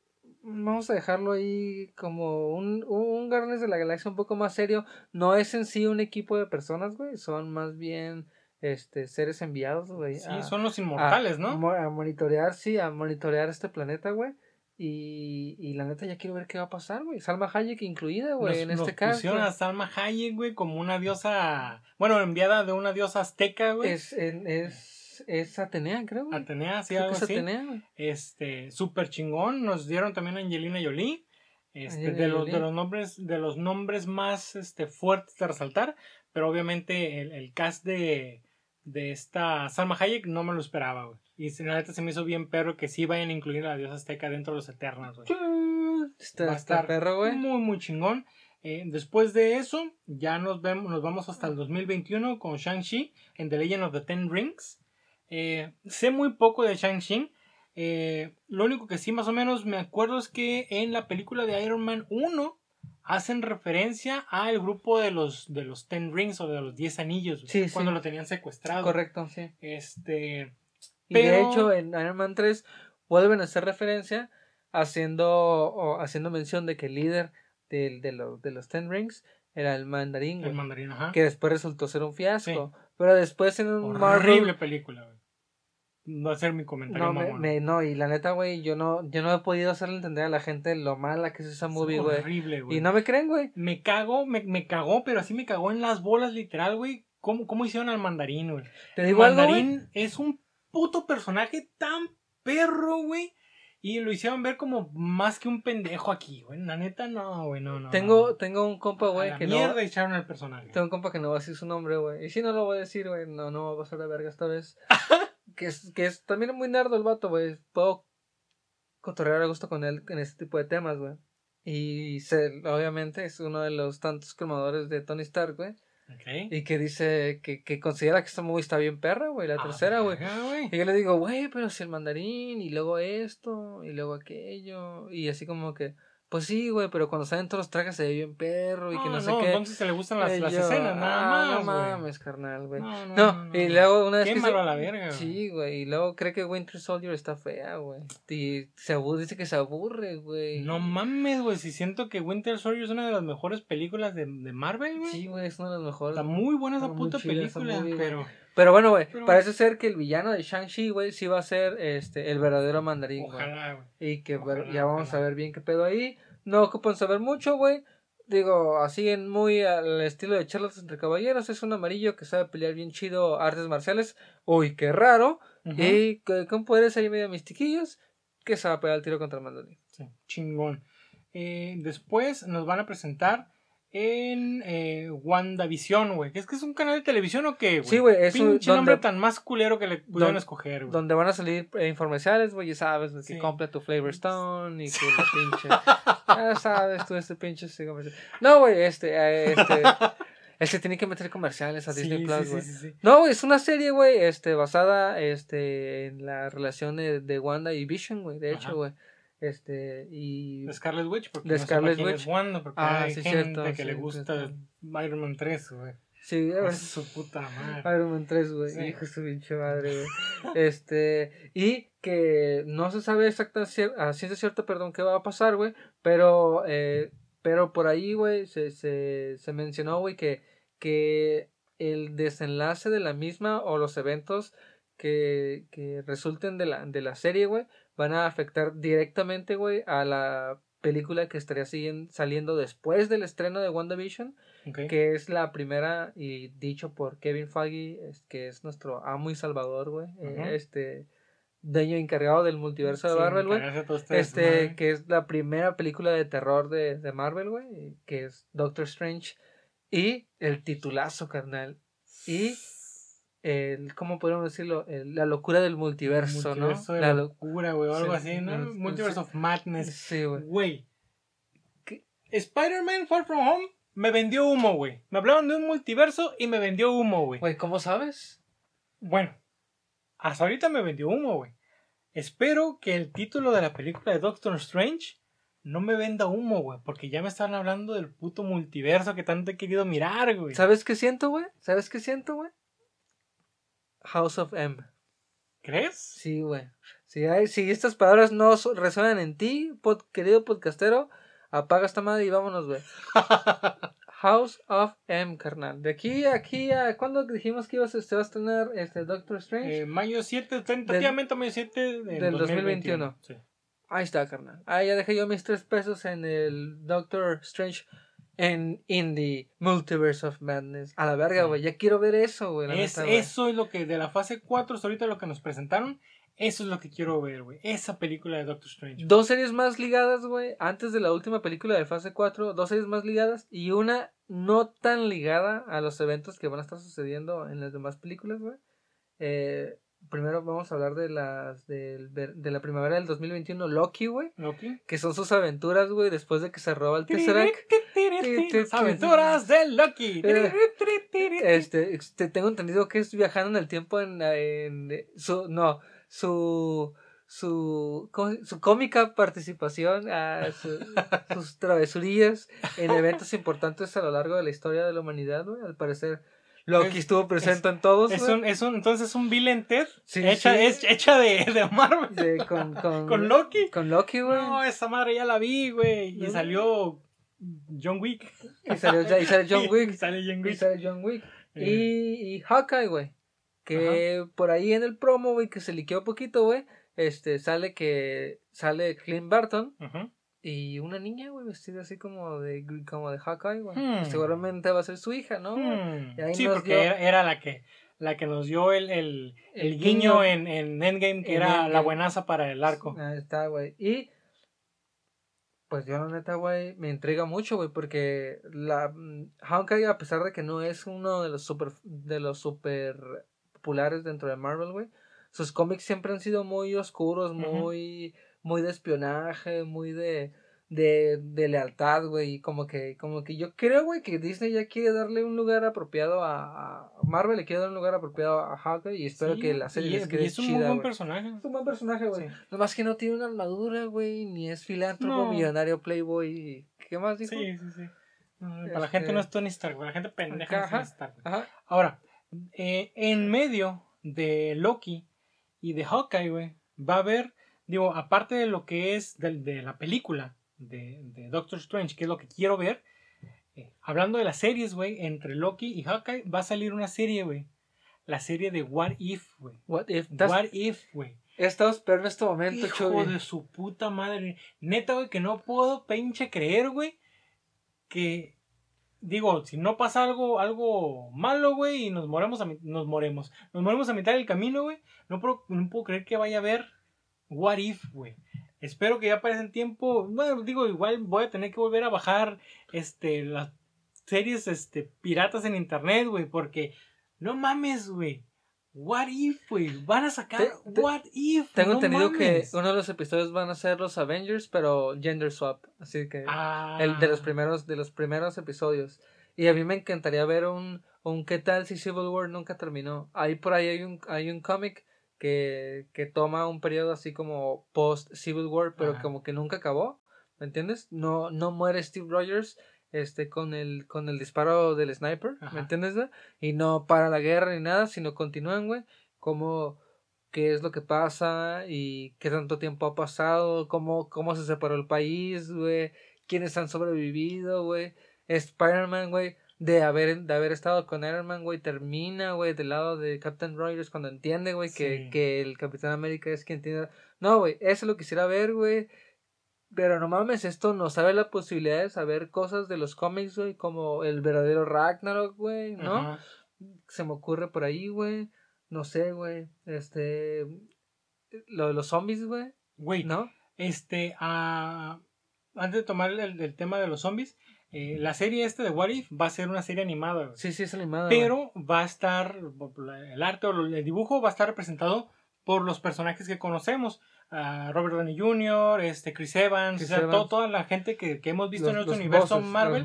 Vamos a dejarlo ahí como un, un Guardianes de la Galaxia un poco más serio. No es en sí un equipo de personas, güey. Son más bien este seres enviados, güey. Sí, a- son los inmortales, a, ¿no? A monitorear, sí, a monitorear este planeta, güey. Y, y la neta ya quiero ver qué va a pasar, güey. Salma Hayek incluida, güey, en nos este caso. pusieron a Salma Hayek, güey, como una diosa. Bueno, enviada de una diosa azteca, güey. Es, en- es, es Atenea, creo, güey. Atenea, sí, Creo que algo es así. Atenea, güey. Este, súper chingón. Nos dieron también a Angelina Jolie. Este, Angelina de, los, Jolie. de los nombres, de los nombres más este, fuertes de resaltar. Pero obviamente el, el cast de, de esta Salma Hayek no me lo esperaba, güey. Y la neta se me hizo bien perro que sí vayan a incluir a la diosa azteca dentro de los Eternos, güey. Está, Va a estar perro, güey. Muy, muy chingón. Eh, después de eso, ya nos, vemos, nos vamos hasta el 2021 con Shang-Chi en The Legend of the Ten Rings. Eh, sé muy poco de Shang-Chi. Eh, lo único que sí más o menos me acuerdo es que en la película de Iron Man 1 hacen referencia al grupo de los de los Ten Rings o de los Diez Anillos, Sí, cuando sí. lo tenían secuestrado. Correcto, sí. Este, Y de hecho, en Iron Man 3 vuelven a hacer referencia haciendo, o haciendo mención de que el líder del- de, los, de los Ten Rings era el mandarín, el mandarín, ajá. que después resultó ser un fiasco. Pero después en un Horrible Marvel... película, güey. Va a ser mi comentario, No, me- no, y la neta, güey, yo no, yo no he podido hacerle entender a la gente lo mala que es esa Es movie, güey. horrible, güey. Y no me creen, güey. Me cago, me, me cagó, pero así me cagó en las bolas, literal, güey. ¿Cómo, ¿Cómo hicieron al mandarín, güey? Te El digo algo, güey. mandarín es un puto personaje tan perro, güey. Y lo hicieron ver como más que un pendejo aquí, güey. La neta, no, güey, no, no. Tengo, no. tengo un compa, güey, que no... mierda echaron al personaje. Tengo un compa que no va a decir su nombre, güey. Y si no lo voy a decir, güey, no, no va a pasar de verga esta vez. que es, que es también muy nerdo el vato, güey. Puedo cotorrear a gusto con él en este tipo de temas, güey. Y se, obviamente es uno de los tantos cromadores de Tony Stark, güey. Y que dice que, que considera que esta movie está bien perra, güey. La Ah, tercera, güey. Y yo le digo, güey, pero si el mandarín, y luego esto, y luego aquello. Y así como que, pues sí, güey, pero cuando salen todos los trajes se ve bien perro y que no, No, sé no, qué. entonces se le gustan las, Y las yo, escenas, nada ah, más, No mames, carnal, güey. No, no, No, no, no, y no. luego una vez que Quémalo se- a la verga. Sí, güey, y luego cree que Winter Soldier está fea, güey. Y se aburre, dice que se aburre, güey. No mames, güey. Si siento que Winter Soldier es una de las mejores películas de, de Marvel, güey. Sí, güey, es una de las mejores. Está muy buena esa puta película, pero Pero bueno, güey, Pero- parece ser que el villano de Shang-Chi, güey, sí va a ser este, el verdadero mandarín, güey. ojalá, güey. Y que Ojalá, ya vamos ojalá. a ver bien qué pedo ahí. No ocupan saber mucho, güey. Digo, así en muy al estilo de charlas entre caballeros. Es un amarillo que sabe pelear bien chido artes marciales. Uy, qué raro. Y que- con poderes ahí medio mistiquillos. Que se va a pegar el tiro contra el mandarín. Sí, chingón. Eh, después nos van a presentar en eh, WandaVision, güey. ¿Es que es un canal de televisión o qué, güey? Sí, güey, es un- Pinche nombre donde- tan más culero que le pudieron escoger, güey. Donde van a salir eh, güey, ya sabes, de que Sí. compra tu Flavor Stone y que la pinche. ya sabes, tú este pinche sí, comercial. No, güey, este, eh, este. este tiene que meter comerciales a Sí, Disney sí, Plus, sí, güey. sí, sí. No, güey, es una serie, güey, este, basada, este, en la relación de, de Wanda y Vision, güey, de Ajá. hecho, güey. Este, y... De Scarlet Witch, porque De no Scarlet quién Witch. Wanda, porque Ah, hay sí, gente cierto, que sí, le gusta cierto. Iron Man 3, güey. Sí, Es su puta madre. Iron Man 3, güey, Sí. hijo de su pinche madre, güey. Este, y que no se sabe exacta, cier- a ciencia cierta, perdón, qué va a pasar, güey, pero, eh, pero por ahí, güey, se, se, se mencionó, güey, que, que el desenlace de la misma o los eventos que, que resulten de la, de la serie, güey, van a afectar directamente, güey, a la película que estaría saliendo después del estreno de WandaVision, Ok. que es la primera y dicho por Kevin Feige, que es nuestro amo y salvador, güey, eh, este dueño encargado del multiverso de Sí, Marvel, güey. este que es la primera película de terror de, de Marvel, güey, que es Doctor Strange. Y el titulazo, carnal. Y el, ¿cómo podemos decirlo? El- la locura del multiverso, Multiverso ¿no? de La lo- locura, güey, o algo Sí, así, ¿no? el- Multiverse of Madness. Sí, güey. Spider-Man Far From Home me vendió humo, güey. Me hablaron de un multiverso y me vendió humo, güey. Güey, ¿cómo sabes? Bueno, hasta ahorita me vendió humo, güey. Espero que el título de la película de Doctor Strange no me venda humo, güey. Porque ya me están hablando del puto multiverso que tanto he querido mirar, güey. ¿Sabes qué siento, güey? ¿Sabes qué siento, güey? House of M. ¿Crees? Sí, güey. Si, hay, si estas palabras no resuenan en ti, pod- querido podcastero, apaga esta madre y vámonos, güey. House of M, carnal. De aquí a aquí a... ¿Cuándo dijimos que ibas, a- se va a estrenar este Doctor Strange? Eh, mayo 7, tentativamente mayo 7 del, del 2021. Sí. Ahí está, carnal. Ahí ya dejé yo mis tres pesos en el Doctor Strange en Indie Multiverse of Madness. A la verga, güey. Ya quiero ver eso, güey. Es, eso es lo que de la fase 4 hasta ahorita lo que nos presentaron. Eso es lo que quiero ver, güey. Esa película de Doctor Strange. Dos series más ligadas, güey. Antes de la última película de fase 4, dos series más ligadas y una no tan ligada a los eventos que van a estar sucediendo en las demás películas, güey. Eh, primero vamos a hablar de las del de la primavera del 2021, Loki, güey. Loki. Que son sus aventuras, güey, después de que se roba el Tesseract. Las aventuras de Loki. Eh, Este, este, tengo entendido que es viajando en el tiempo en, en su, no, su, su, su cómica participación, a su- sus travesurías en eventos importantes a lo largo de la historia de la humanidad, güey. Al parecer, Loki Es- estuvo presente en todos, Es un, es un, entonces es un Bill and Ted Sí, hecha, sí. es hecha de, de Marvel. De- con, con, Con Loki. Con Loki, güey. No, esa madre ya la vi, güey. Y salió John Wick. Y salió, y sale John Y Wick. sale John Y Wick. sale John Wick. Eh. Y, y Hawkeye, güey. Que por ahí en el promo, güey, que se liqueó poquito, güey. Este, sale que sale Clint Barton Ujú. Y una niña, güey, vestida así como de, como de Hawkeye, güey. Hmm. Seguramente va a ser su hija, ¿no? Hmm. Sí, porque dio- era, era la que la que nos dio el, el, el El guiño, guiño. en, en Endgame, que En era la buenaza para el arco. Ahí está, güey. Y pues yo la neta, güey, me intriga mucho, güey, porque la mm, Hawkeye, a pesar de que no es uno de los super de los super populares dentro de Marvel, güey, sus cómics siempre han sido muy oscuros, muy muy de espionaje, muy de de, de lealtad, güey, y como que como que yo creo, güey, que Disney ya quiere darle un lugar apropiado a, a Marvel le quiere dar un lugar apropiado a Hawkeye y espero Sí, que la serie y, les es- quede y es un chida, muy buen personaje. Es un buen personaje, güey. Sí. Nomás que no tiene una armadura, güey, ni es filántropo, No. millonario, playboy. ¿Qué más dijo? Sí, sí, sí. Para la Este- gente no es Tony Stark, para la gente pendeja no es Ajá. Tony Stark. güey. Ajá. Ahora, eh, en medio de Loki y de Hawkeye, güey, va a haber, digo, aparte de lo que es de, de la película de, de Doctor Strange, que es lo que quiero ver, eh, hablando de las series, güey, entre Loki y Hawkeye, va a salir una serie, güey. La serie de What If, güey. What if? That's- What If, güey. He estado esperando este momento, Hijo de su puta madre. Neta, güey, que no puedo pinche creer, güey. Que, digo, si no pasa algo, algo malo, güey, y nos moremos a, nos moremos. Nos moremos a mitad del camino, güey. No puedo, no puedo creer que vaya a haber What If, güey. Espero que ya para ese tiempo, bueno, digo, igual voy a tener que volver a bajar, este, las series, este, piratas en internet, güey, porque, no mames, güey. What if, güey? Van a sacar Te- te- What if. Tengo no entendido mames. que uno de los episodios van a ser los Avengers, pero gender swap. Así que Ah. el de los primeros, de los primeros episodios. Y a mí me encantaría ver un, un qué tal si Civil War nunca terminó. Ahí por ahí hay un, hay un cómic que, que toma un periodo así como post Civil War, pero Ajá. como que nunca acabó. ¿Me entiendes? No, no muere Steve Rogers este con el con el disparo del sniper, Ajá. ¿me entiendes? Y no para la guerra ni nada, sino continúan, güey, como qué es lo que pasa y qué tanto tiempo ha pasado, cómo cómo se separó el país, güey, quiénes han sobrevivido, güey. Spider-Man, güey, de haber de haber estado con Iron Man, güey, termina, güey, del lado de Captain Rogers cuando entiende, güey, que, Sí. que el Capitán América es quien tiene No, güey, eso lo quisiera ver, güey. Pero no mames, esto nos abre la posibilidad de saber cosas de los cómics, güey, como el verdadero Ragnarok, güey, ¿no? Ajá. Se me ocurre por ahí, güey. No sé, güey. Este. Lo de los zombies, güey, Güey, ¿no? este, ah, antes de tomar el, el tema de los zombies, eh, la serie este de What If va a ser una serie animada, güey. Sí, sí, es animada. güey. pero va a estar, el arte o el dibujo va a estar representado por los personajes que conocemos. Ah, Robert Downey Jr., este, Chris Evans, Chris o sea, Evans. to- toda la gente que, que hemos visto Los- en nuestro universo voces, Marvel.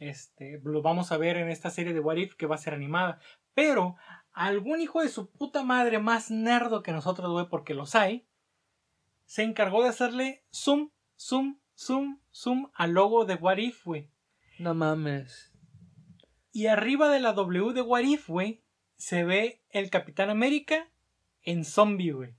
Este, lo vamos a ver en esta serie de What If que va a ser animada. Pero algún hijo de su puta madre más nerdo que nosotros, güey, porque los hay, se encargó de hacerle zoom, zoom, zoom, zoom al logo de What If, güey. No mames. Y arriba de la W de What If, güey, se ve el Capitán América en zombie, güey.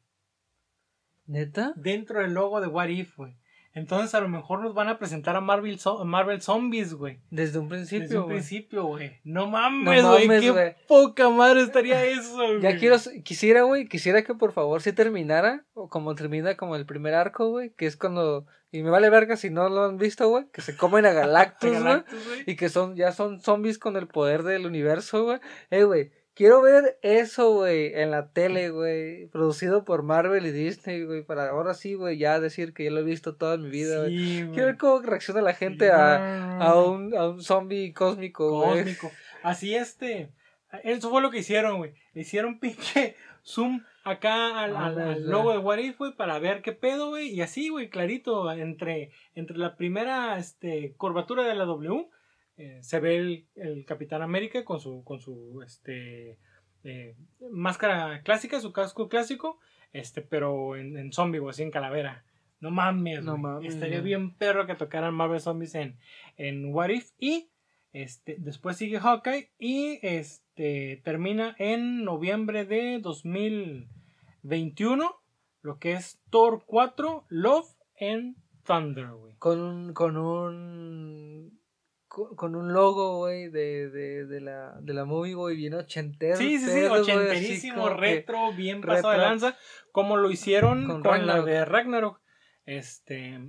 ¿Neta? Dentro del logo de What If, güey. Entonces a lo mejor nos van a presentar a Marvel, Marvel Zombies, güey. Desde un principio. Desde un principio, güey. No mames, No güey. mames, qué güey. poca madre estaría eso, güey. Ya quiero, quisiera, güey, quisiera que por favor si terminara, o como termina como el primer arco, güey, que es cuando, y me vale verga si no lo han visto, güey, que se comen a Galactus, güey, y que son, ya son zombies con el poder del universo, güey. Eh, güey, quiero ver eso, güey, en la tele, güey, producido por Marvel y Disney, güey, para ahora sí, güey, ya decir que ya lo he visto toda mi vida, güey. Sí. Quiero ver cómo reacciona la gente a, a un, a un zombie cósmico, güey. cósmico. Así este. Eso fue lo que hicieron, güey. Le hicieron pinche zoom acá al, Ah, al logo de What If, güey, para ver qué pedo, güey. Y así, güey, clarito, entre, entre la primera este, curvatura de la W, eh, se ve el, el Capitán América con su, con su este, eh, máscara clásica, su casco clásico. este, pero en, en zombie, güey, así en calavera. No mames, No mames, Estaría bien perro que tocaran Marvel Zombies en, en What If. Y este, después sigue Hawkeye y este, termina en noviembre de 2021, lo que es Thor 4, Love and Thunder, güey. Con un, con un, con, un logo, güey, de, de, de la, de la movie, güey, bien ochentero. Sí, sí, sí, ochenterísimo, retro, bien pasado de retro. lanza, como lo hicieron Con con, la de Ragnarok. Este,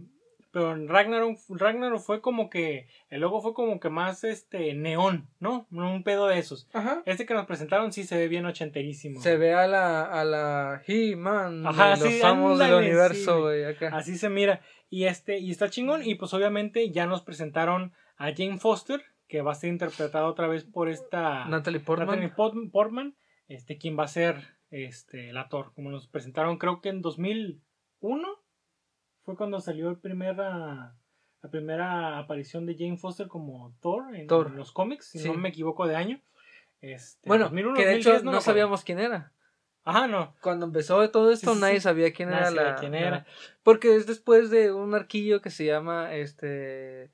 pero en Ragnarok, Ragnarok fue como que, el logo fue como que más este neón, ¿no? Un pedo de esos. Ajá. Este que nos presentaron sí se ve bien ochenterísimo. Se ve a la, a la He-Man, Ajá, los amos del universo, sí, güey, acá. Así se mira. Y este, y está chingón. Y pues obviamente ya nos presentaron a Jane Foster, que va a ser interpretada otra vez por esta Natalie Portman. Natalie Port- Portman, este, quien va a ser este, la Thor. Como nos presentaron, creo que en 2001 fue cuando salió el primera, la primera aparición de Jane Foster como Thor en, Thor. en los cómics, si Sí. no me equivoco de año. Este, Bueno, 2001, que de 2010, hecho no, sabíamos quién era. Ajá, no. Cuando empezó todo esto, Sí, nadie sí. sabía quién Nadie era sabía la. quién la- era. Porque es después de un arquillo que se llama este.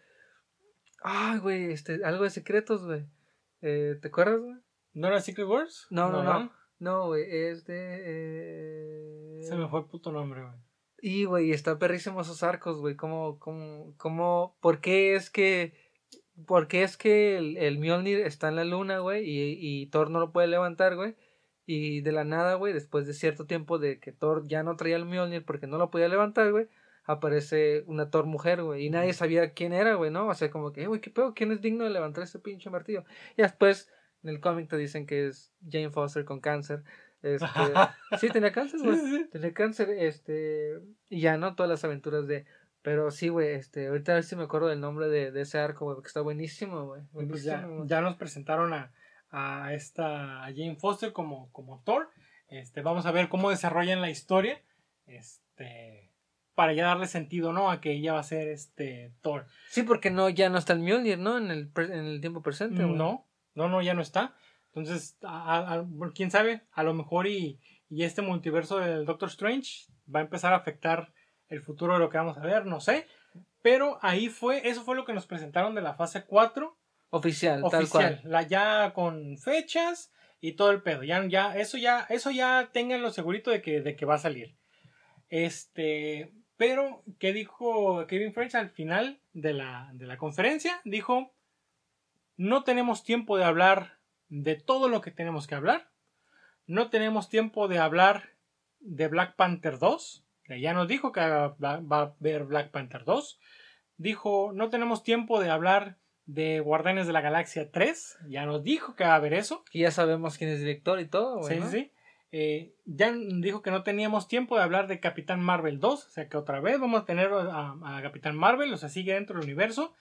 Ay, güey, este, algo de secretos, güey. Eh, ¿Te acuerdas, güey? ¿No era Secret Wars? No, no, no. No, güey, es de. eh, Se me fue el puto nombre, güey. Y, güey, está perrísimo esos arcos, güey. ¿Cómo, cómo, cómo, por qué es que, por qué es que el, el Mjolnir está en la luna, güey, y, y Thor no lo puede levantar, güey? Y de la nada, güey, después de cierto tiempo de que Thor ya no traía el Mjolnir porque no lo podía levantar, güey, aparece una Thor mujer, güey, y nadie sabía quién era, güey, ¿no? O sea, como que, "Eh, güey, qué pedo, ¿quién es digno de levantar ese pinche martillo? Y después, en el cómic te dicen que es Jane Foster con cáncer. Este, sí, tenía cáncer, güey. sí, sí. Tenía cáncer, este, y ya, ¿no? Todas las aventuras de, pero sí, güey, este, ahorita a ver si me acuerdo del nombre de, de ese arco, güey, porque está buenísimo, güey. Pues ya, ya nos presentaron a, a esta a Jane Foster como, como Thor. Este, vamos a ver cómo desarrollan la historia. Este, para ya darle sentido, ¿no? A que ella va a ser este Thor. Sí, porque no, ya no está el Mjolnir, ¿no? En el, pre- en el tiempo presente, güey. No, no, no, ya no está. Entonces, a- quién sabe, a lo mejor y, y este multiverso del Doctor Strange va a empezar a afectar el futuro de lo que vamos a ver, no sé. Pero ahí fue, eso fue lo que nos presentaron de la fase 4 Oficial, tal oficial, cual. la ya con fechas y todo el pedo. Ya, ya, eso ya, eso ya tenganlo segurito de que, de que va a salir. Este, pero, ¿qué dijo Kevin Feige al final de la, de la conferencia? Dijo, no tenemos tiempo de hablar de todo lo que tenemos que hablar. No tenemos tiempo de hablar de Black Panther 2. que Ya nos dijo que va va a haber Black Panther 2. Dijo, no tenemos tiempo de hablar de Guardianes de la Galaxia 3. Ya nos dijo que va a haber eso. Y ya sabemos quién es director y todo, güey. Sí, ¿no? sí. Eh, ya dijo que no teníamos tiempo de hablar de Capitán Marvel 2. O sea que otra vez vamos a tener a, a Capitán Marvel. O sea, sigue dentro del universo.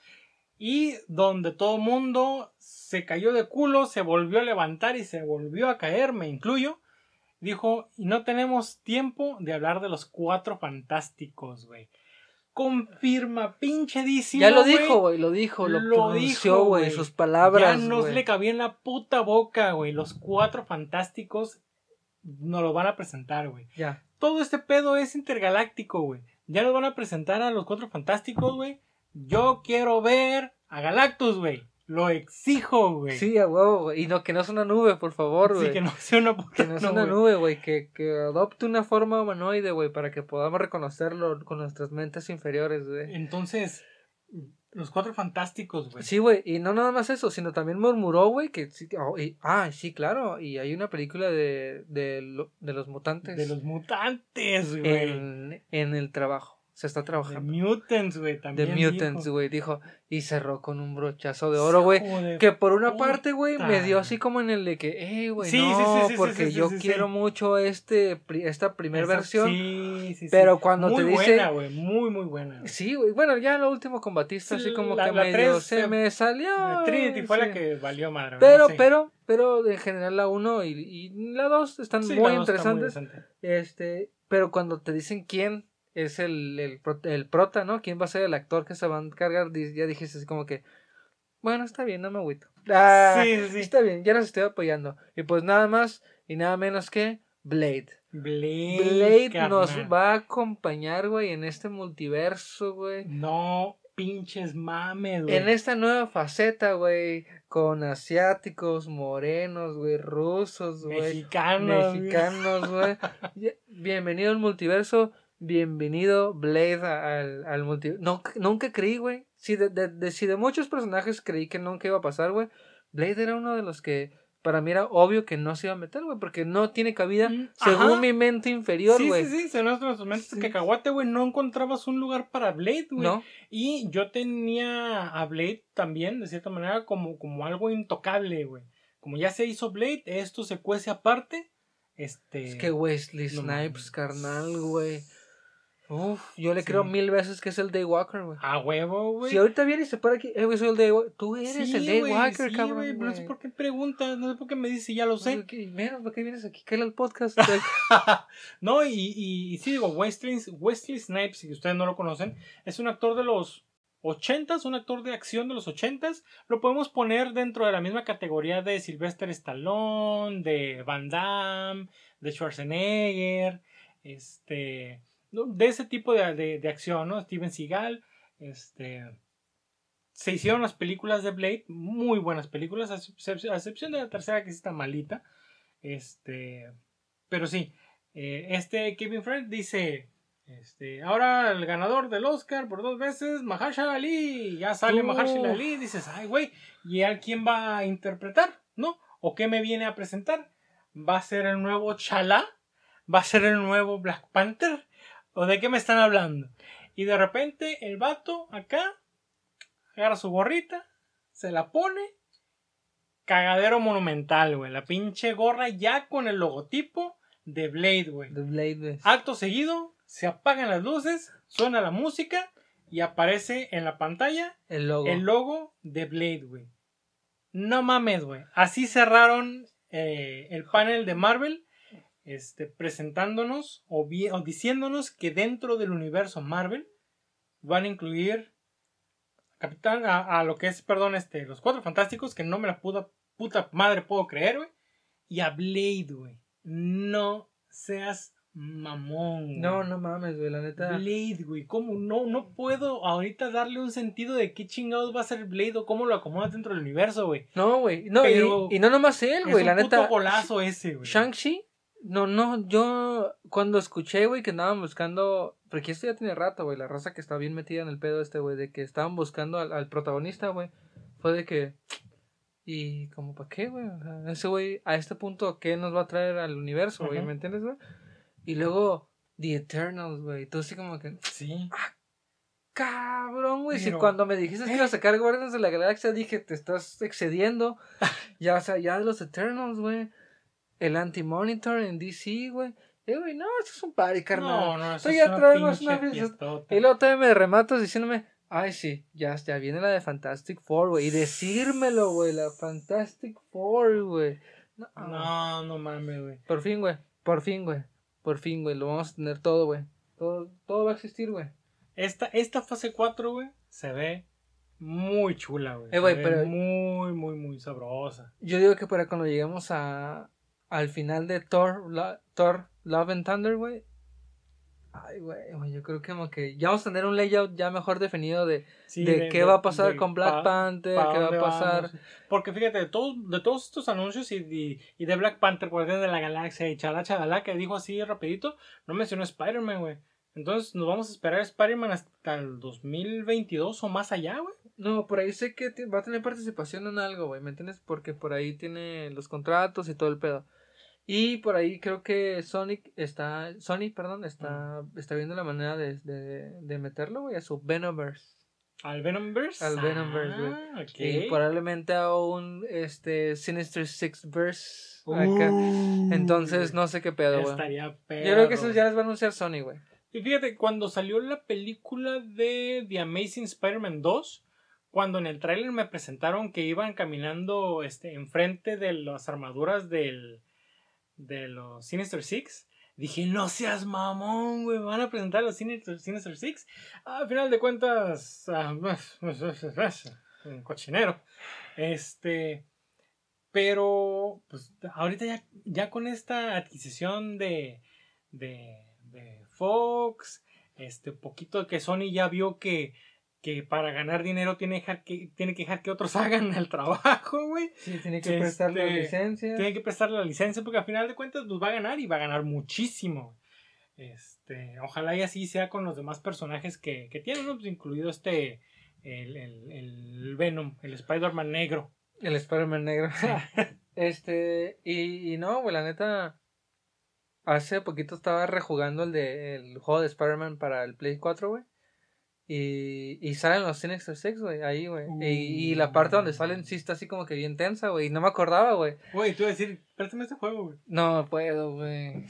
Y donde todo mundo se cayó de culo, se volvió a levantar y se volvió a caer, me incluyo. Dijo, y no tenemos tiempo de hablar de los cuatro fantásticos, güey. Confirma, pinchedísimo. Ya lo dijo, güey, lo dijo, lo, Lo pronunció, güey, sus palabras, Ya nos güey. le cabía en la puta boca, güey. Los cuatro fantásticos nos lo van a presentar, güey. Ya. Todo este pedo es intergaláctico, güey. Ya nos van a presentar a los cuatro fantásticos, güey. Yo quiero ver a Galactus, güey. Lo exijo, güey. Sí, a huevo, güey. Y no, que no es una nube, por favor, güey. Sí, que no sea una puta Que no es una nube, güey, que, que adopte una forma humanoide, güey, para que podamos reconocerlo con nuestras mentes inferiores, güey. Entonces, los cuatro fantásticos, güey. Sí, güey, y no nada más eso, sino también murmuró, güey, que sí, oh, y- ah, sí, claro, y hay una película de, de, de los mutantes De los mutantes, güey. en, en el trabajo, se está trabajando. Mutants, güey. De También Mutants, dijo. güey, dijo, y cerró con un brochazo de oro, güey. Que por una puta. parte, güey, me dio así como en el de que, eh, güey, Sí, sí, no, sí, sí, sí, porque sí, yo sí, sí. quiero mucho este, esta primera versión. Sí, sí, sí. pero cuando muy te dice- buena, güey. Muy, muy buena. güey. Sí, güey, bueno, ya lo último Sí, así como la- que la medio tres se se- me salió. Trinity fue la que valió madre. Pero, Sí. pero, pero en general la 1 y, y la 2 están Sí, muy dos está muy interesantes. este, pero cuando te dicen quién es el, el, el prota, ¿no? ¿Quién va a ser el actor que se va a encargar? Ya dijiste así como que, bueno, está bien, no me agüito. Ah, Sí, sí. Está bien, ya los estoy apoyando. Y pues nada más y nada menos que Blade. Blade. Blade nos va a acompañar, güey, en este multiverso, güey. No pinches mames, güey. En esta nueva faceta, güey, con asiáticos, morenos, güey, rusos, güey, Mexicanos. mexicanos, güey. Bienvenido al multiverso, bienvenido Blade al, al multiverso. No, nunca creí, güey. Si de, de, de- si de muchos personajes creí que nunca iba a pasar, güey. Blade era uno de los que para mí era obvio que no se iba a meter, güey, porque no tiene cabida Mm, según ajá. mi mente inferior, Sí, güey. sí, sí, se nuestros mentes Sí. cacahuate, güey. No encontrabas un lugar para Blade, güey. ¿No? Y yo tenía a Blade también, de cierta manera, como, como algo intocable, güey. Como ya se hizo Blade, esto se cuece aparte. Este. Es que Wesley Snipes, carnal, güey. Uf, yo le Sí. creo mil veces que es el Daywalker, güey. A huevo, güey. Si ahorita viene y se para aquí, eh, güey, soy el Daywalker. Tú eres Sí, el Daywalker, sí, cabrón. güey, pero No sé por qué preguntas, no sé por qué me dices, ya lo sé. Pues, Menos, ¿por qué vienes aquí? ¿Qué era el podcast? no, y, y, y sí, digo, Wesley, Wesley Snipes, si ustedes no lo conocen, es un actor de los 80s, un actor de acción de los 80s. Lo podemos poner dentro de la misma categoría de Sylvester Stallone, de Van Damme, de Schwarzenegger, este, de ese tipo de, de, de acción, ¿no? Steven Seagal, este. Se hicieron las películas de Blade, muy buenas películas, a excep- a excepción de la tercera que sí está malita. Este, pero sí, eh, este Kevin Friend dice, este, ahora el ganador del Oscar por dos veces, Mahershala Ali, ya sale Tú. Mahershala Ali, dices, ay güey, ¿y a quién va a interpretar? ¿No? ¿O qué me viene a presentar? ¿Va a ser el nuevo Chala? ¿Va a ser el nuevo Black Panther? ¿O de qué me están hablando? Y de repente el vato acá agarra su gorrita, se la pone, cagadero monumental, güey. La pinche gorra ya con el logotipo de Blade, güey. The Blade, güey. Acto seguido, se apagan las luces, suena la música y aparece en la pantalla El logo. el logo de Blade, güey. No mames, güey. Así cerraron eh, el panel de Marvel, este, presentándonos o, o diciéndonos que dentro del universo Marvel van a incluir Capitán, a, a lo que es, perdón, este, los Cuatro Fantásticos, que no me la puta, puta madre puedo creer, güey. Y a Blade, güey. No seas mamón. No, no mames, güey, la neta. Blade, güey. ¿Cómo? No, no puedo ahorita darle un sentido de qué chingados va a ser Blade o cómo lo acomodas dentro del universo, güey. No, güey. No, y, y no nomás él, Es güey, un la puto neta. golazo ese, güey. Shang-Chi, no, no, yo cuando escuché, güey, que andaban buscando, porque esto ya tiene rato, güey, la raza que está bien metida en el pedo este, güey, de que estaban buscando al, al protagonista, güey, fue de que, y como, ¿para qué, güey? O sea, ese güey, a este punto, ¿qué nos va a traer al universo, güey? ¿Me entiendes, güey? Y luego, The Eternals, güey, tú así como que, Sí. cabrón, güey, si cuando me dijiste que iba a sacar Guardians de la Galaxia, dije, te estás excediendo, ya, o sea, ya de los Eternals, güey. El Anti-Monitor en DC, güey. Eh, güey, no, esto es un party, carnal. No, no, eso ya traemos una fiesta. Y luego todavía me rematas diciéndome, ay, sí, ya, ya viene la de Fantastic Four, güey. Y decírmelo, güey, la Fantastic Four, güey. No, No, no mames, güey. Por fin, güey, por fin, güey. Por fin, güey, lo vamos a tener todo, güey. Todo, todo va a existir, güey. Esta, esta fase 4, güey, se ve muy chula, güey. Eh, güey, pero- Muy, muy, muy sabrosa. Yo digo que para cuando lleguemos a al final de Thor, Lo- Thor Love and Thunder, güey. Ay, güey, yo creo que como que ya vamos a tener un layout ya mejor definido de, Sí, de, qué va a pasar con Black pa- Panther, pa' qué va a pasar. vamos. Porque fíjate, de todos, de todos estos anuncios y, y, y de Black Panther, Guardianes de la Galaxia y Chala Chala, que dijo así rapidito, no mencionó Spider-Man, güey. Entonces nos vamos a esperar a Spider-Man hasta el 2022 o más allá, güey. No, por ahí sé que va a tener participación en algo, güey, ¿me entiendes? Porque por ahí tiene los contratos y todo el pedo. Y por ahí creo que Sonic está, Sony, perdón, está, está viendo la manera de, de, de meterlo, güey, a su Venomverse. Al Venomverse. Al Venomverse, güey. Ah. Y probablemente a un este Sinister Six verse acá. Uh, Entonces no sé qué pedo, güey. Estaría perro. Yo creo que eso ya les va a anunciar Sony, güey. Y fíjate, cuando salió la película de The Amazing Spider-Man 2, cuando en el tráiler me presentaron que iban caminando este, enfrente de las armaduras del, de los Sinister Six, dije, no seas mamón, güey, van a presentar los Sinister, Sinister Six. Al final de cuentas, ah, un cochinero. Este... Pero, pues, ahorita ya, ya con esta adquisición de, de, de Fox, este, poquito que Sony ya vio que, que para ganar dinero tiene, dejar que, tiene que dejar que otros hagan el trabajo, güey. Sí, tiene que prestarle la Este, licencia. Tiene que prestarle la licencia porque al final de cuentas pues va a ganar y va a ganar muchísimo. Este, ojalá y así sea con los demás personajes que, que tienen, ¿no? Pues incluido este, el, el, el Venom, el Spider-Man negro. El Spider-Man negro. este, y, y no, güey, la neta. Hace poquito estaba rejugando el de el juego de Spider-Man para el Play 4, güey. Y, y salen los Sinister Six, güey, ahí, güey. Y, y la parte donde salen sí está así como que bien tensa, güey. Y no me acordaba, güey. Güey, tú vas a decir, préstame este juego, güey. No puedo, güey.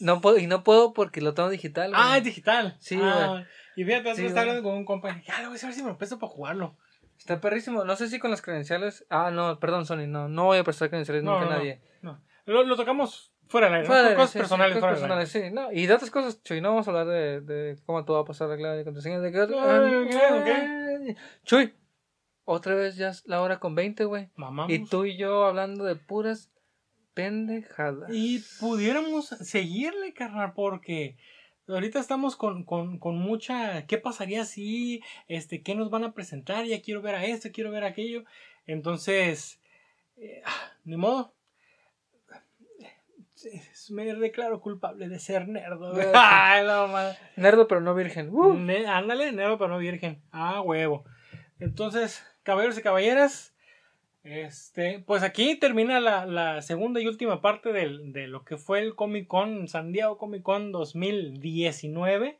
No puedo, y no puedo porque lo tengo digital, güey. Ah, es digital. Sí, Ah, Y fíjate, Sí, güey. hablando con un compa. y, Ya, lo voy a ver si me lo presto para jugarlo. Está perrísimo. No sé si con las credenciales. Ah, no, perdón, Sony. No, no voy a prestar credenciales No, nunca a no, nadie. No. Lo, lo tocamos fuera de- cosas sí, sí, personales, cosas personales, sí. No, y de otras cosas, Chuy, no vamos a hablar de, de cómo tú vas a pasar la clave de contraseña. De que... ok, Chuy, otra vez ya es la hora con 20, güey. Mamamos. Y tú y yo hablando de puras pendejadas. Y pudiéramos seguirle, carnal, porque ahorita estamos con, con, con mucha. ¿Qué pasaría si? Este, ¿Qué nos van a presentar? Ya quiero ver a esto, quiero ver a aquello. Entonces, eh, ah, ni modo. Me declaro culpable de ser nerdo. Ay, no. Nerdo, pero no virgen. Uh. Ne- ándale, negro pero no virgen. Ah, huevo. Entonces, caballeros y caballeras, este, pues aquí termina la, la segunda y última parte del- de lo que fue el Comic Con, San Diego Comic Con 2019.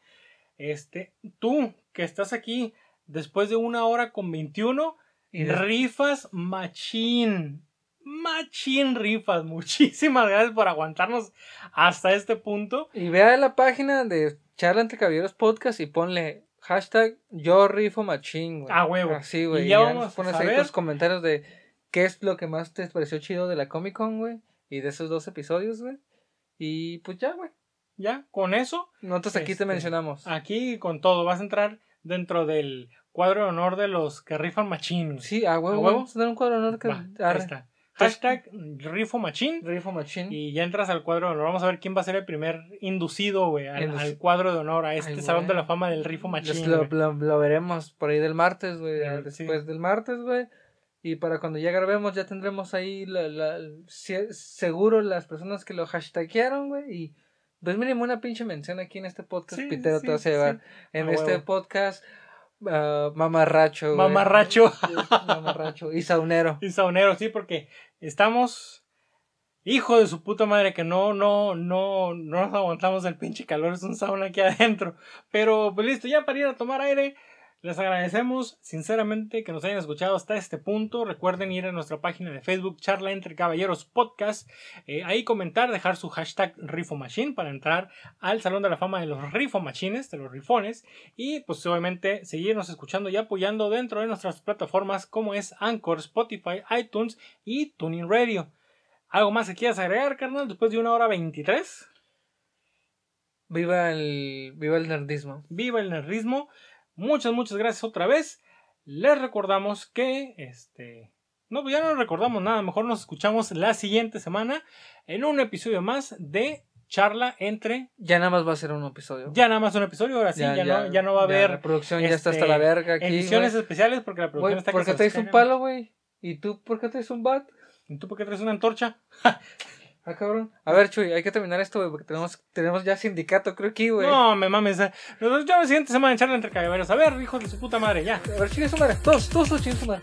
Este, tú que estás aquí después de una hora con 21, Y de- rifas machín. Machín rifas. Muchísimas gracias por aguantarnos hasta este punto. Y vea la página de Charla entre Caballeros Podcast y ponle hashtag yo rifo machín, güey. Ah, huevo. Así, güey. Y ya Y vamos a pones ahí tus comentarios de qué es lo que más te pareció chido de la Comic Con, güey. Y de esos dos episodios, güey. Y pues ya, güey. Ya, con eso, Nosotros aquí Este, te mencionamos. aquí con todo, vas a entrar dentro del cuadro de honor de los que rifan machín. güey. Sí, a huevo. ¿A? Vamos a dar un cuadro de honor que Va, ahí está. Hashtag rifo machín. Rifo machín. Y ya entras al cuadro de honor. Vamos a ver quién va a ser el primer inducido, güey, al, cuadro de honor, a este Ay, salón de la fama del rifo Pues machín. lo, lo- lo veremos por ahí del martes, güey. Después sí. del martes, güey. Y para cuando ya grabemos, ya tendremos ahí la, la- si- seguro las personas que lo hashtaguearon, güey. Y pues mínimo una pinche mención aquí en este podcast. Sí, Pitero sí, te vas a llevar. En este podcast, ah, mamarracho. Mamarracho. mamarracho. Y saunero. Y saunero, sí, porque estamos. Hijo de su puta madre, que no, no, no, no nos aguantamos el pinche calor, es un sauna aquí adentro. Pero pues listo, ya para ir a tomar aire, les agradecemos sinceramente que nos hayan escuchado hasta este punto. Recuerden ir a nuestra página de Facebook, Charla entre Caballeros Podcast. eh, ahí comentar, dejar su hashtag RifoMachine para entrar al Salón de la Fama de los Rifomachines, de los rifones. Y pues obviamente seguirnos escuchando y apoyando dentro de nuestras plataformas como es Anchor, Spotify, iTunes y Tuning Radio. ¿Algo más que quieras agregar, carnal? Después de una hora 23. Viva el, viva el nerdismo. Viva el nerdismo. Muchas, muchas gracias otra vez. Les recordamos que este. No, pues ya no recordamos nada. Mejor nos escuchamos la siguiente semana en un episodio más de charla entre. Ya nada más va a ser un episodio. Ya nada más un episodio. Ahora sí, ya, no, ya no va a haber La producción ya está este, hasta la verga aquí. ediciones especiales porque la producción está ¿Por qué traes un palo, güey? ¿Y tú por qué traes un bat? ¿Y tú por qué traes una antorcha? Ah, cabrón. A ver, Chuy, hay que terminar esto, güey, porque tenemos, tenemos ya sindicato, creo aquí, güey. No, me mames. eh. Nos vemos la siguiente semana en charla entre caballeros. A ver, hijos de su puta madre, ya. A ver, chingue su madre. Todos, todos chingue su madre.